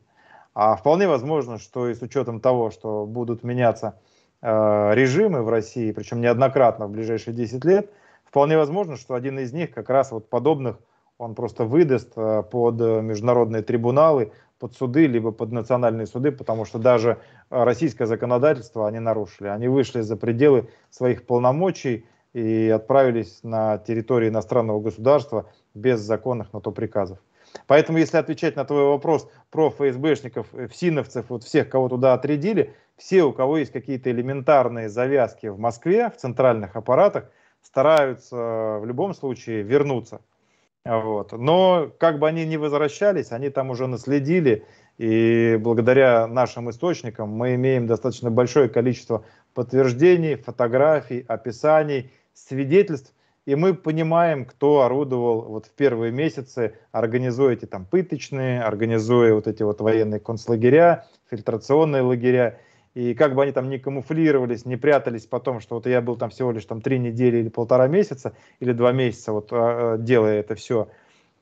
А вполне возможно, что и с учетом того, что будут меняться э, режимы в России, причем неоднократно в ближайшие 10 лет, вполне возможно, что один из них как раз вот подобных он просто выдаст э, под международные трибуналы, под суды, либо под национальные суды, потому что даже э, российское законодательство они нарушили. Они вышли за пределы своих полномочий и отправились на территорию иностранного государства без законных на то приказов. Поэтому, если отвечать на твой вопрос про ФСБшников, э, ФСИНовцев, вот всех, кого туда отрядили, все, у кого есть какие-то элементарные завязки в Москве, в центральных аппаратах, стараются в любом случае вернуться. Вот. Но как бы они ни возвращались, они там уже наследили, и благодаря нашим источникам мы имеем достаточно большое количество подтверждений, фотографий, описаний, свидетельств, и мы понимаем, кто орудовал вот в первые месяцы, организуя эти там пыточные, организуя вот эти вот военные концлагеря, фильтрационные лагеря. И как бы они там не камуфлировались, не прятались потом, что вот я был там всего лишь там три недели или полтора месяца, или два месяца, вот а, делая это все,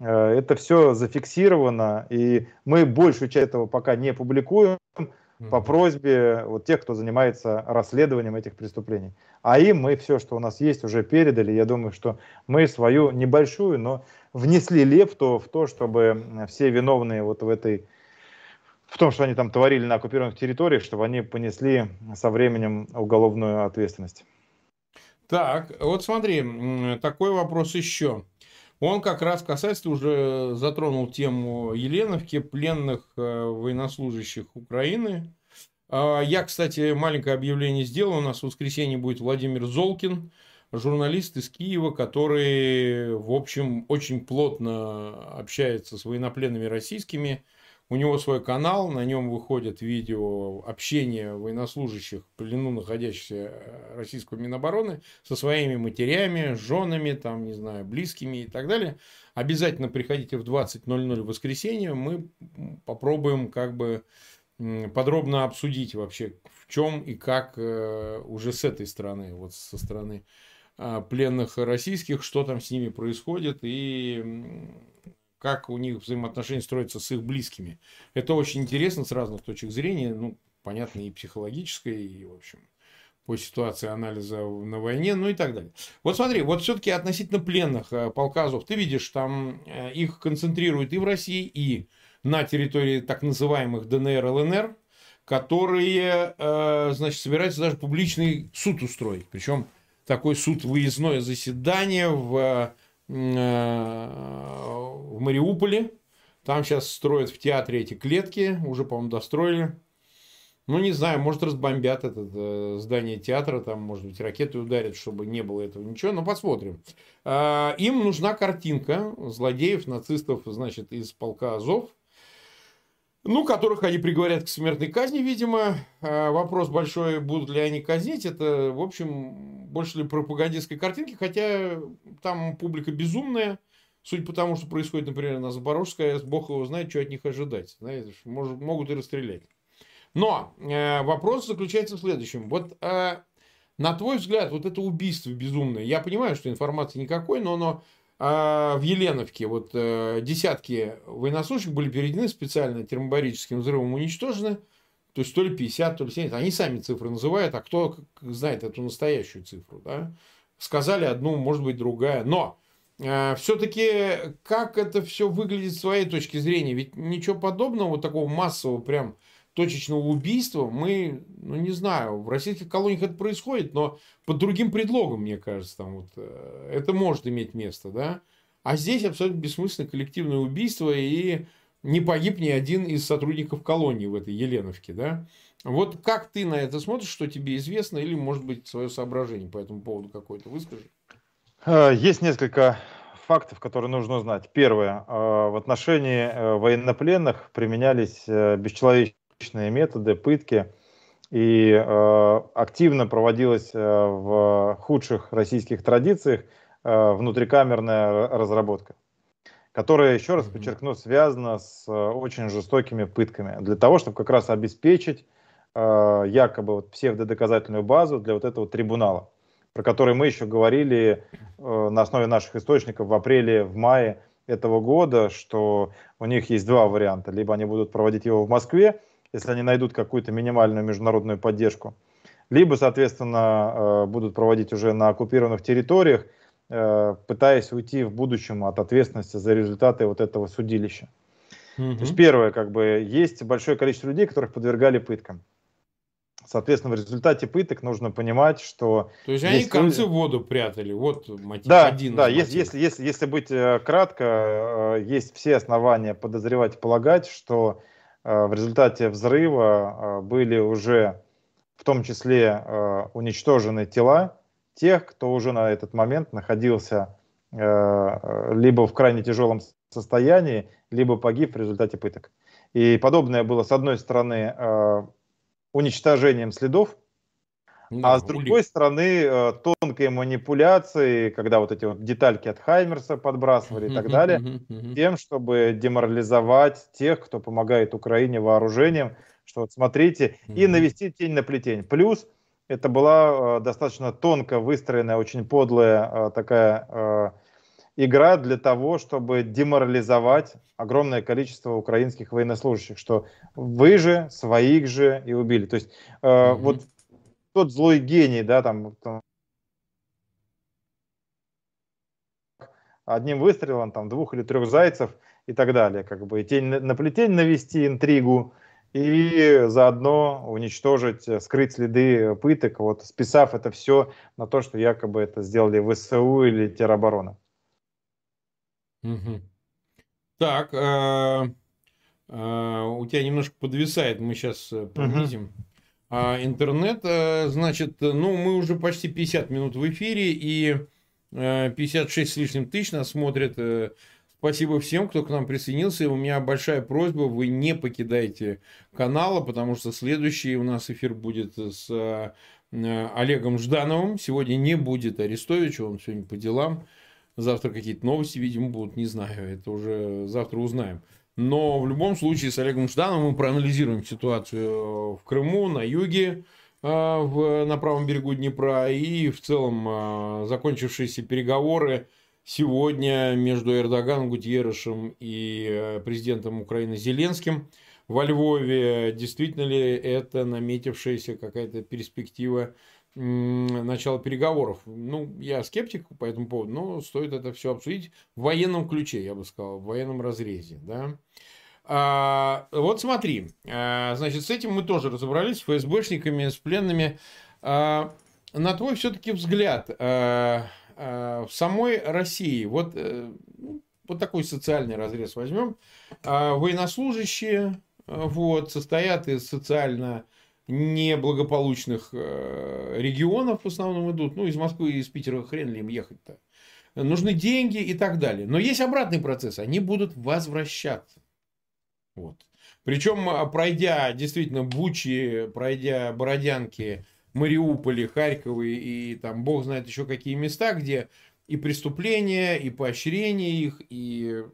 э, это все зафиксировано, и мы большую часть этого пока не публикуем по просьбе вот тех, кто занимается расследованием этих преступлений. А им мы все, что у нас есть, уже передали. Я думаю, что мы свою небольшую, но внесли лепту в то, чтобы все виновные вот в этой в том, что они там творили на оккупированных территориях, чтобы они понесли со временем уголовную ответственность. Так, вот смотри, такой вопрос еще. Он как раз касается, уже затронул тему Еленовки, пленных э, военнослужащих Украины. А, я, кстати, маленькое объявление сделал. У нас в воскресенье будет Владимир Золкин, журналист из Киева, который, в общем, очень плотно общается с военнопленными российскими у него свой канал, на нем выходят видео общения военнослужащих плену находящихся э, российского Минобороны со своими матерями, женами, там, не знаю, близкими и так далее. Обязательно приходите в 20.00 в воскресенье, мы попробуем как бы подробно обсудить вообще, в чем и как э, уже с этой стороны, вот со стороны а, пленных российских, что там с ними происходит и как у них взаимоотношения строятся с их близкими. Это очень интересно с разных точек зрения, ну, понятно, и психологической, и, в общем, по ситуации анализа на войне, ну и так далее. Вот смотри, вот все-таки относительно пленных э, полказов, ты видишь, там э, их концентрируют и в России, и на территории так называемых ДНР, ЛНР, которые, э, значит, собираются даже публичный суд устроить. Причем такой суд выездное заседание в в Мариуполе. Там сейчас строят в театре эти клетки, уже, по-моему, достроили. Ну, не знаю, может, разбомбят это э, здание театра, там, может быть, ракеты ударят, чтобы не было этого ничего, но посмотрим. Э, им нужна картинка злодеев, нацистов, значит, из полка Азов, ну, которых они приговорят к смертной казни, видимо. А, вопрос большой, будут ли они казнить. Это, в общем, больше ли пропагандистской картинки, хотя там публика безумная. Судя по тому, что происходит, например, на Запорожской бог его знает, что от них ожидать. Знаете, может, могут и расстрелять. Но э, вопрос заключается в следующем. Вот э, на твой взгляд, вот это убийство безумное, я понимаю, что информации никакой, но оно а в Еленовке вот э, десятки военнослужащих были переведены специально термобарическим взрывом уничтожены. То есть то ли 50, то ли 70. Они сами цифры называют, а кто знает эту настоящую цифру. Да? Сказали одну, может быть, другая. Но э, все-таки как это все выглядит с своей точки зрения? Ведь ничего подобного, вот такого массового прям точечного убийства мы, ну не знаю, в российских колониях это происходит, но под другим предлогом, мне кажется, там вот э, это может иметь место, да. А здесь абсолютно бессмысленное коллективное убийство, и не погиб ни один из сотрудников колонии в этой Еленовке, да. Вот как ты на это смотришь, что тебе известно, или, может быть, свое соображение по этому поводу какое-то выскажи? Э, есть несколько фактов, которые нужно знать. Первое. Э, в отношении военнопленных применялись бесчеловечные методы, пытки, и активно проводилась в худших российских традициях внутрикамерная разработка которая, еще раз подчеркну, связана с очень жестокими пытками, для того, чтобы как раз обеспечить якобы вот псевдодоказательную базу для вот этого трибунала про который мы еще говорили э, на основе наших источников в апреле, в мае этого года, что у них есть два варианта. Либо они будут проводить его в Москве, если они найдут какую-то минимальную международную поддержку, либо, соответственно, э, будут проводить уже на оккупированных территориях, э, пытаясь уйти в будущем от ответственности за результаты вот этого судилища. Mm-hmm. То есть первое, как бы, есть большое количество людей, которых подвергали пыткам. Соответственно, в результате пыток нужно понимать, что... То есть они концы в воду прятали, вот мотив да, один Да, если, если, если, если быть э, кратко, есть все основания подозревать и полагать, что в результате взрыва были уже в том числе уничтожены тела тех, кто уже на этот момент находился либо в крайне тяжелом состоянии, либо погиб в результате пыток. И подобное было, с одной стороны, уничтожением следов, да, а с другой улик. стороны, э, тонкой манипуляции, когда вот эти вот детальки от Хаймерса подбрасывали и так далее, тем, чтобы деморализовать тех, кто помогает Украине вооружением, что вот смотрите, и навести тень на плетень. Плюс это была э, достаточно тонко выстроенная, очень подлая э, такая игра для того, чтобы деморализовать огромное количество украинских военнослужащих, что вы же своих же и убили. То есть э, mm-hmm. вот тот злой гений, да, там, там одним выстрелом там двух или трех зайцев и так далее, как бы и тень на плетень навести интригу и заодно уничтожить, э, скрыть следы пыток, вот списав это все на то, что якобы это сделали ВСУ или тероборона. Угу. Так, э, э, у тебя немножко подвисает, мы сейчас понизим. Угу. А интернет, э, значит, ну, мы уже почти 50 минут в эфире, и э, 56 с лишним тысяч нас смотрят. Э, спасибо всем, кто к нам присоединился. У меня большая просьба, вы не покидайте канала, потому что следующий у нас эфир будет с э, Олегом Ждановым. Сегодня не будет Арестовича, он сегодня по делам. Завтра какие-то новости, видимо, будут, не знаю, это уже завтра узнаем. Но в любом случае с Олегом Ждановым мы проанализируем ситуацию в Крыму, на юге, а, в, на правом берегу Днепра и в целом а, закончившиеся переговоры сегодня между Эрдоганом, Гутьерешем и э, президентом Украины Зеленским во Львове. Действительно ли это наметившаяся какая-то перспектива начала переговоров. Ну, я скептик по этому поводу, но стоит это все обсудить в военном ключе, я бы сказал, в военном разрезе. Да? А, вот смотри, а, значит, с этим мы тоже разобрались, с ФСБшниками, с пленными. А, на твой все-таки взгляд, а, а, в самой России, вот, а, вот такой социальный разрез возьмем, а, военнослужащие вот, состоят из социально неблагополучных э, регионов в основном идут. Ну, из Москвы и из Питера хрен ли им ехать-то. Нужны деньги и так далее. Но есть обратный процесс. Они будут возвращаться. Вот. Причем, а, пройдя действительно Бучи, пройдя Бородянки, Мариуполе, Харьковы и там бог знает еще какие места, где и преступления, и поощрение их, и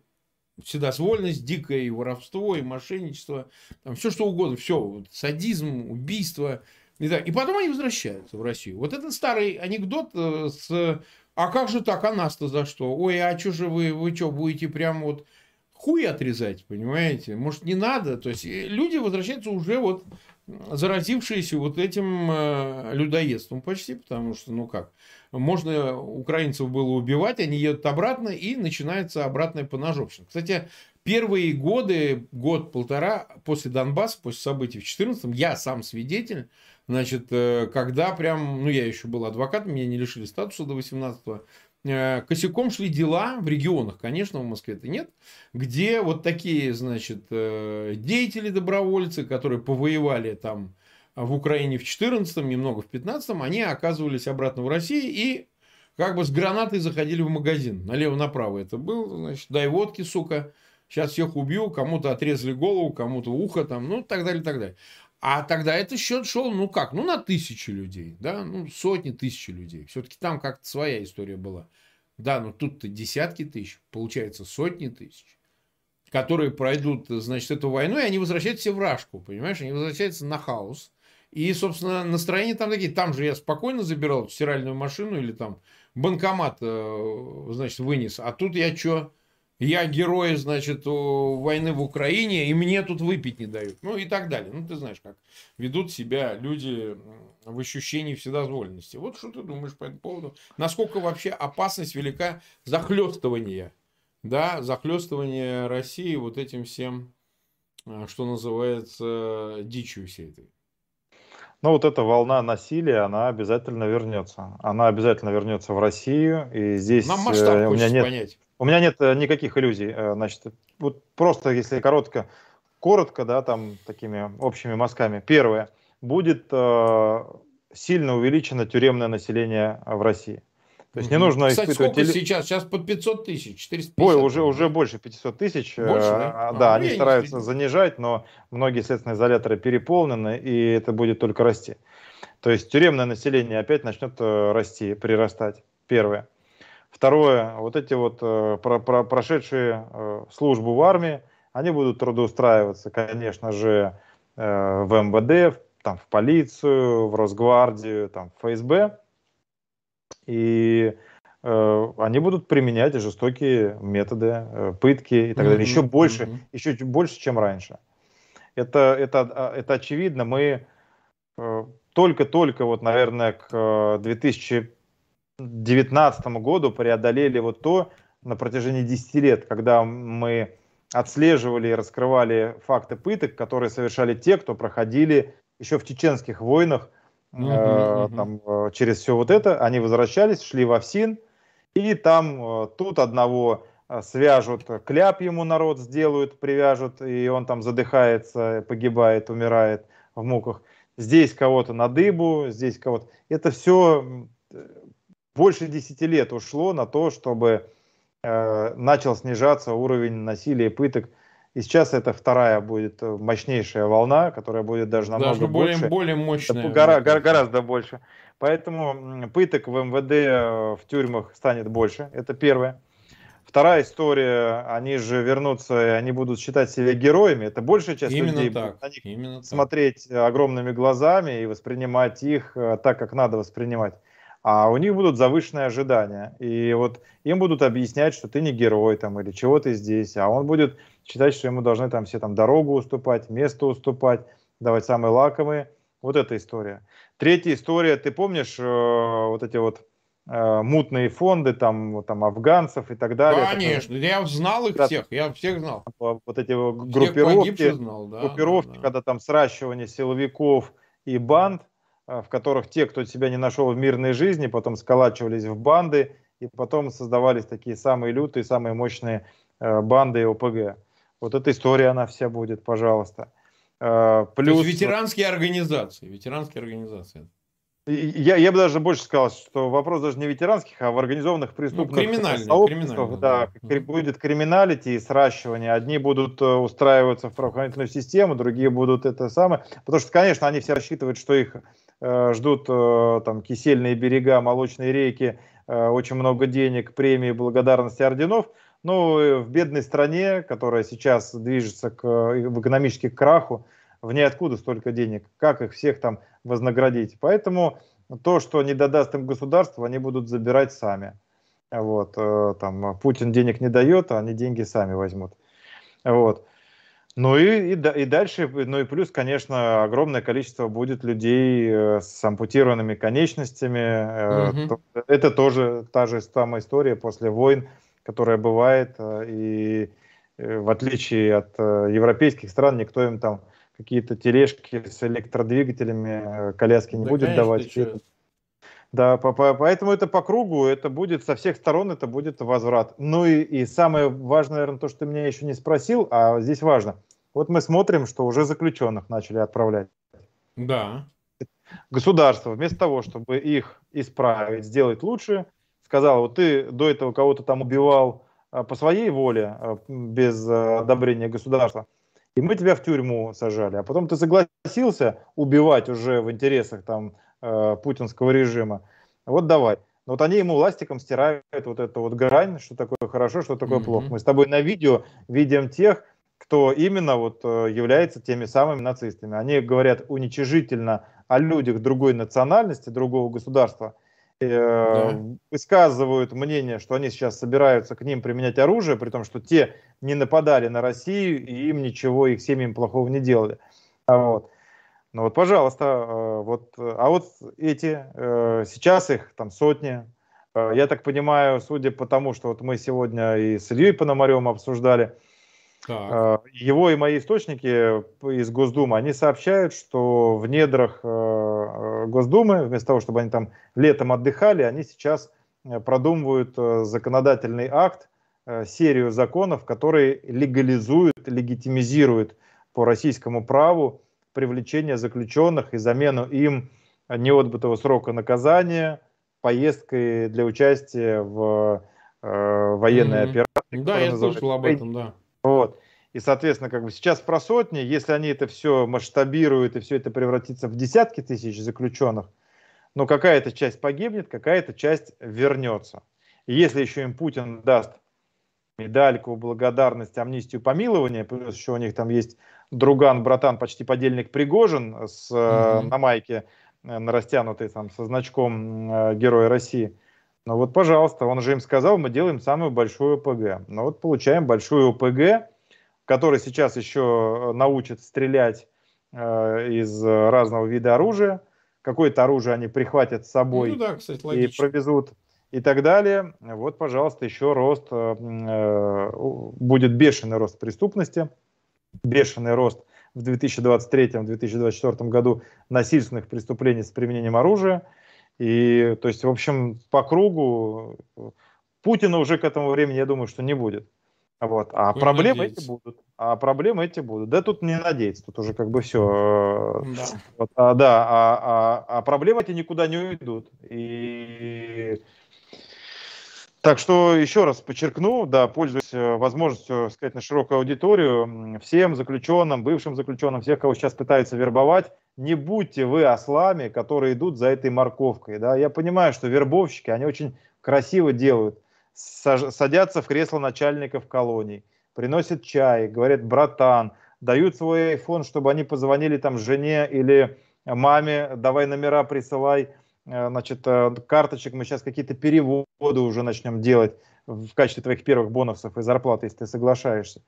вседозвольность дикая, и воровство, и мошенничество, там все что угодно, все, вот, садизм, убийство. И, так. и потом они возвращаются в Россию. Вот это старый анекдот э, с «А как же так, а нас-то за что? Ой, а что же вы, вы что, будете прям вот хуй отрезать, понимаете? Может, не надо? То есть, э, люди возвращаются уже вот заразившиеся вот этим э, людоедством почти, потому что, ну как, можно украинцев было убивать, они едут обратно, и начинается обратная поножовщина. Кстати, первые годы, год-полтора после Донбасса, после событий в 2014 я сам свидетель, значит, э, когда прям, ну я еще был адвокатом, меня не лишили статуса до 18 э, косяком шли дела в регионах, конечно, в Москве это нет, где вот такие, значит, э, деятели-добровольцы, которые повоевали там в Украине в 14-м, немного в 15-м, они оказывались обратно в России и как бы с гранатой заходили в магазин. Налево-направо это был, значит, дай водки, сука, сейчас всех убью, кому-то отрезали голову, кому-то ухо, там, ну, так далее, так далее. А тогда этот счет шел, ну как, ну на тысячи людей, да, ну сотни тысяч людей. Все-таки там как-то своя история была. Да, но тут-то десятки тысяч, получается сотни тысяч, которые пройдут, значит, эту войну, и они возвращаются все в Рашку, понимаешь? Они возвращаются на хаос. И, собственно, настроение там такие. Там же я спокойно забирал стиральную машину или там банкомат, э, значит, вынес. А тут я что? Я герой, значит, войны в Украине, и мне тут выпить не дают. Ну и так далее. Ну, ты знаешь, как ведут себя люди в ощущении вседозволенности. Вот что ты думаешь по этому поводу? Насколько вообще опасность велика захлестывания, да, захлестывания России вот этим всем, э, что называется, дичью всей этой? Ну, вот эта волна насилия, она обязательно вернется. Она обязательно вернется в Россию. И здесь Нам масштаб э, у меня нет, понять. У меня нет э, никаких иллюзий. Э, значит, вот просто если коротко, коротко, да, там такими общими мазками. Первое. Будет э, сильно увеличено тюремное население в России. То есть не нужно Кстати, испытывать... сколько сейчас? Сейчас под 500 тысяч, 450. Ой, уже, уже больше 500 тысяч. Больше, да? А, да, а, они стараются занижать, но многие следственные изоляторы переполнены, и это будет только расти. То есть тюремное население опять начнет э, расти, прирастать. Первое. Второе, вот эти вот э, про, про, прошедшие э, службу в армии, они будут трудоустраиваться, конечно же, э, в МВД, в, там, в полицию, в Росгвардию, там, в ФСБ и э, они будут применять жестокие методы, э, пытки и так mm-hmm. далее, еще больше, mm-hmm. еще больше, чем раньше. Это, это, а, это очевидно. Мы э, только-только, вот, наверное, к 2019 году преодолели вот то на протяжении 10 лет, когда мы отслеживали и раскрывали факты пыток, которые совершали те, кто проходили еще в чеченских войнах Uh-huh, uh-huh. Там, э, через все вот это, они возвращались, шли в Овсин, и там э, тут одного свяжут, кляп ему народ сделают, привяжут, и он там задыхается, погибает, умирает в муках. Здесь кого-то на дыбу, здесь кого-то. Это все больше 10 лет ушло на то, чтобы э, начал снижаться уровень насилия и пыток и сейчас это вторая будет э, мощнейшая волна, которая будет даже намного даже более, больше. более мощная. Гора, гора, гораздо больше. Поэтому пыток в МВД э, в тюрьмах станет больше. Это первое. Вторая история, они же вернутся, и они будут считать себя героями. Это большая часть Именно людей так. будет на них Именно смотреть так. огромными глазами и воспринимать их э, так, как надо воспринимать а у них будут завышенные ожидания. И вот им будут объяснять, что ты не герой там или чего ты здесь, а он будет считать, что ему должны там все там дорогу уступать, место уступать, давать самые лакомые. Вот эта история. Третья история, ты помнишь э, вот эти вот э, мутные фонды там, там афганцев и так далее. Конечно, это, я знал их да, всех, я всех знал. Вот эти группировки, знал, да, группировки, да, да. когда там сращивание силовиков и банд, в которых те, кто себя не нашел в мирной жизни, потом сколачивались в банды, и потом создавались такие самые лютые, самые мощные э, банды ОПГ. Вот эта история, она вся будет, пожалуйста. Плюс... То есть ветеранские организации. Ветеранские организации. Я, я бы даже больше сказал, что вопрос даже не ветеранских, а в организованных преступных ну, криминальных, сообществах. Да, да. Будет криминалити и сращивание. Одни будут э, устраиваться в правоохранительную систему, другие будут это самое. Потому что, конечно, они все рассчитывают, что их ждут э, там кисельные берега, молочные реки, э, очень много денег, премии, благодарности, орденов. Ну, в бедной стране, которая сейчас движется к, в экономический краху, в ниоткуда столько денег, как их всех там вознаградить. Поэтому то, что не додаст им государство, они будут забирать сами. Вот, э, там, Путин денег не дает, а они деньги сами возьмут. Вот. Ну и, и, и дальше, ну и плюс, конечно, огромное количество будет людей э, с ампутированными конечностями. Угу. Это тоже та же самая история после войн которая бывает, э, и в отличие от европейских стран, никто им там какие-то тележки с электродвигателями, коляски не да, будет конечно, давать. Да, по, по, поэтому это по кругу, это будет со всех сторон, это будет возврат. Ну и, и самое важное, наверное, то, что ты меня еще не спросил, а здесь важно. Вот мы смотрим, что уже заключенных начали отправлять. Да. Государство вместо того, чтобы их исправить, сделать лучше, сказало, вот ты до этого кого-то там убивал а, по своей воле, а, без а, одобрения государства, и мы тебя в тюрьму сажали, а потом ты согласился убивать уже в интересах там путинского режима, вот давай. Но вот они ему ластиком стирают вот эту вот грань, что такое хорошо, что такое mm-hmm. плохо. Мы с тобой на видео видим тех, кто именно вот э, является теми самыми нацистами. Они говорят уничижительно о людях другой национальности, другого государства, э, да. высказывают мнение, что они сейчас собираются к ним применять оружие, при том, что те не нападали на Россию, и им ничего, их семьям плохого не делали. А вот. Ну вот, пожалуйста, э, вот, а вот эти, сейчас их там сотни, я так понимаю, судя по тому, что вот мы сегодня и с Ильей Пономарем обсуждали, так. Э, его и мои источники из Госдумы, они сообщают, что в недрах э, э, Госдумы, вместо того, чтобы они там летом отдыхали, они сейчас продумывают законодательный акт, серию законов, которые легализуют, легитимизируют по российскому праву привлечение заключенных и замену им неотбытого срока наказания поездкой для участия в э, военной mm-hmm. операции. Да, я слышал об этом, да. Вот. И, соответственно, как бы сейчас про сотни, если они это все масштабируют и все это превратится в десятки тысяч заключенных, но какая-то часть погибнет, какая-то часть вернется. И если еще им Путин даст медальку, благодарность, амнистию, помилование, плюс еще у них там есть друган, братан, почти подельник Пригожин с, mm-hmm. на майке, э, на растянутой там со значком э, Героя России – ну вот, пожалуйста, он же им сказал, мы делаем самую большую ОПГ. Ну вот получаем большую ОПГ, который сейчас еще э, научит стрелять э, из разного вида оружия. Какое-то оружие они прихватят с собой ну, да, кстати, и провезут и так далее. Вот, пожалуйста, еще рост, э, э будет бешеный рост преступности, бешеный рост в 2023-2024 году насильственных преступлений с применением оружия – и, то есть, в общем, по кругу Путина уже к этому времени, я думаю, что не будет. Вот. А Будем проблемы надеяться. эти будут. А проблемы эти будут. Да тут не надеяться, тут уже как бы все. Да, вот, а, да а, а, а проблемы эти никуда не уйдут. И так что еще раз подчеркну, да, пользуясь э, возможностью сказать на широкую аудиторию, всем заключенным, бывшим заключенным, всех, кого сейчас пытаются вербовать, не будьте вы ослами, которые идут за этой морковкой. Да? Я понимаю, что вербовщики, они очень красиво делают. Садятся в кресло начальников колоний, приносят чай, говорят, братан, дают свой iPhone, чтобы они позвонили там жене или маме, давай номера присылай, значит, э, карточек, мы сейчас какие-то переводы уже начнем делать в качестве твоих первых бонусов и зарплаты, если ты соглашаешься.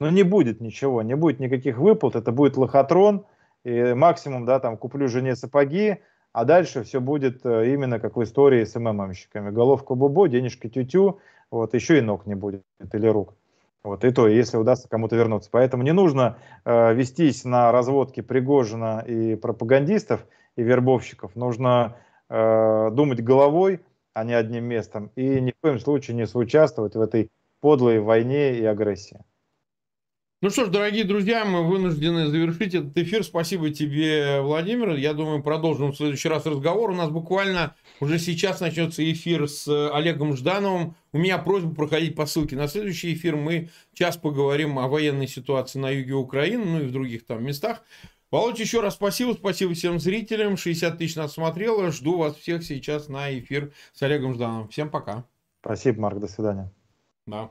Но не будет ничего, не будет никаких выплат, это будет лохотрон – и максимум, да, там куплю жене сапоги, а дальше все будет э, именно как в истории с МММщиками. Головка бубо, денежка тютю, вот, еще и ног не будет, или рук. Вот, и то, если удастся кому-то вернуться. Поэтому не нужно э, вестись на разводки Пригожина и пропагандистов, и вербовщиков. Нужно э, думать головой, а не одним местом. И ни в коем случае не соучаствовать в этой подлой войне и агрессии. Ну что ж, дорогие друзья, мы вынуждены завершить этот эфир. Спасибо тебе, Владимир. Я думаю, продолжим в следующий раз разговор. У нас буквально уже сейчас начнется эфир с Олегом Ждановым. У меня просьба проходить по ссылке на следующий эфир. Мы час поговорим о военной ситуации на юге Украины, ну и в других там местах. Володь, еще раз спасибо. Спасибо всем зрителям. 60 тысяч нас смотрело. Жду вас всех сейчас на эфир с Олегом Ждановым. Всем пока. Спасибо, Марк. До свидания. Да.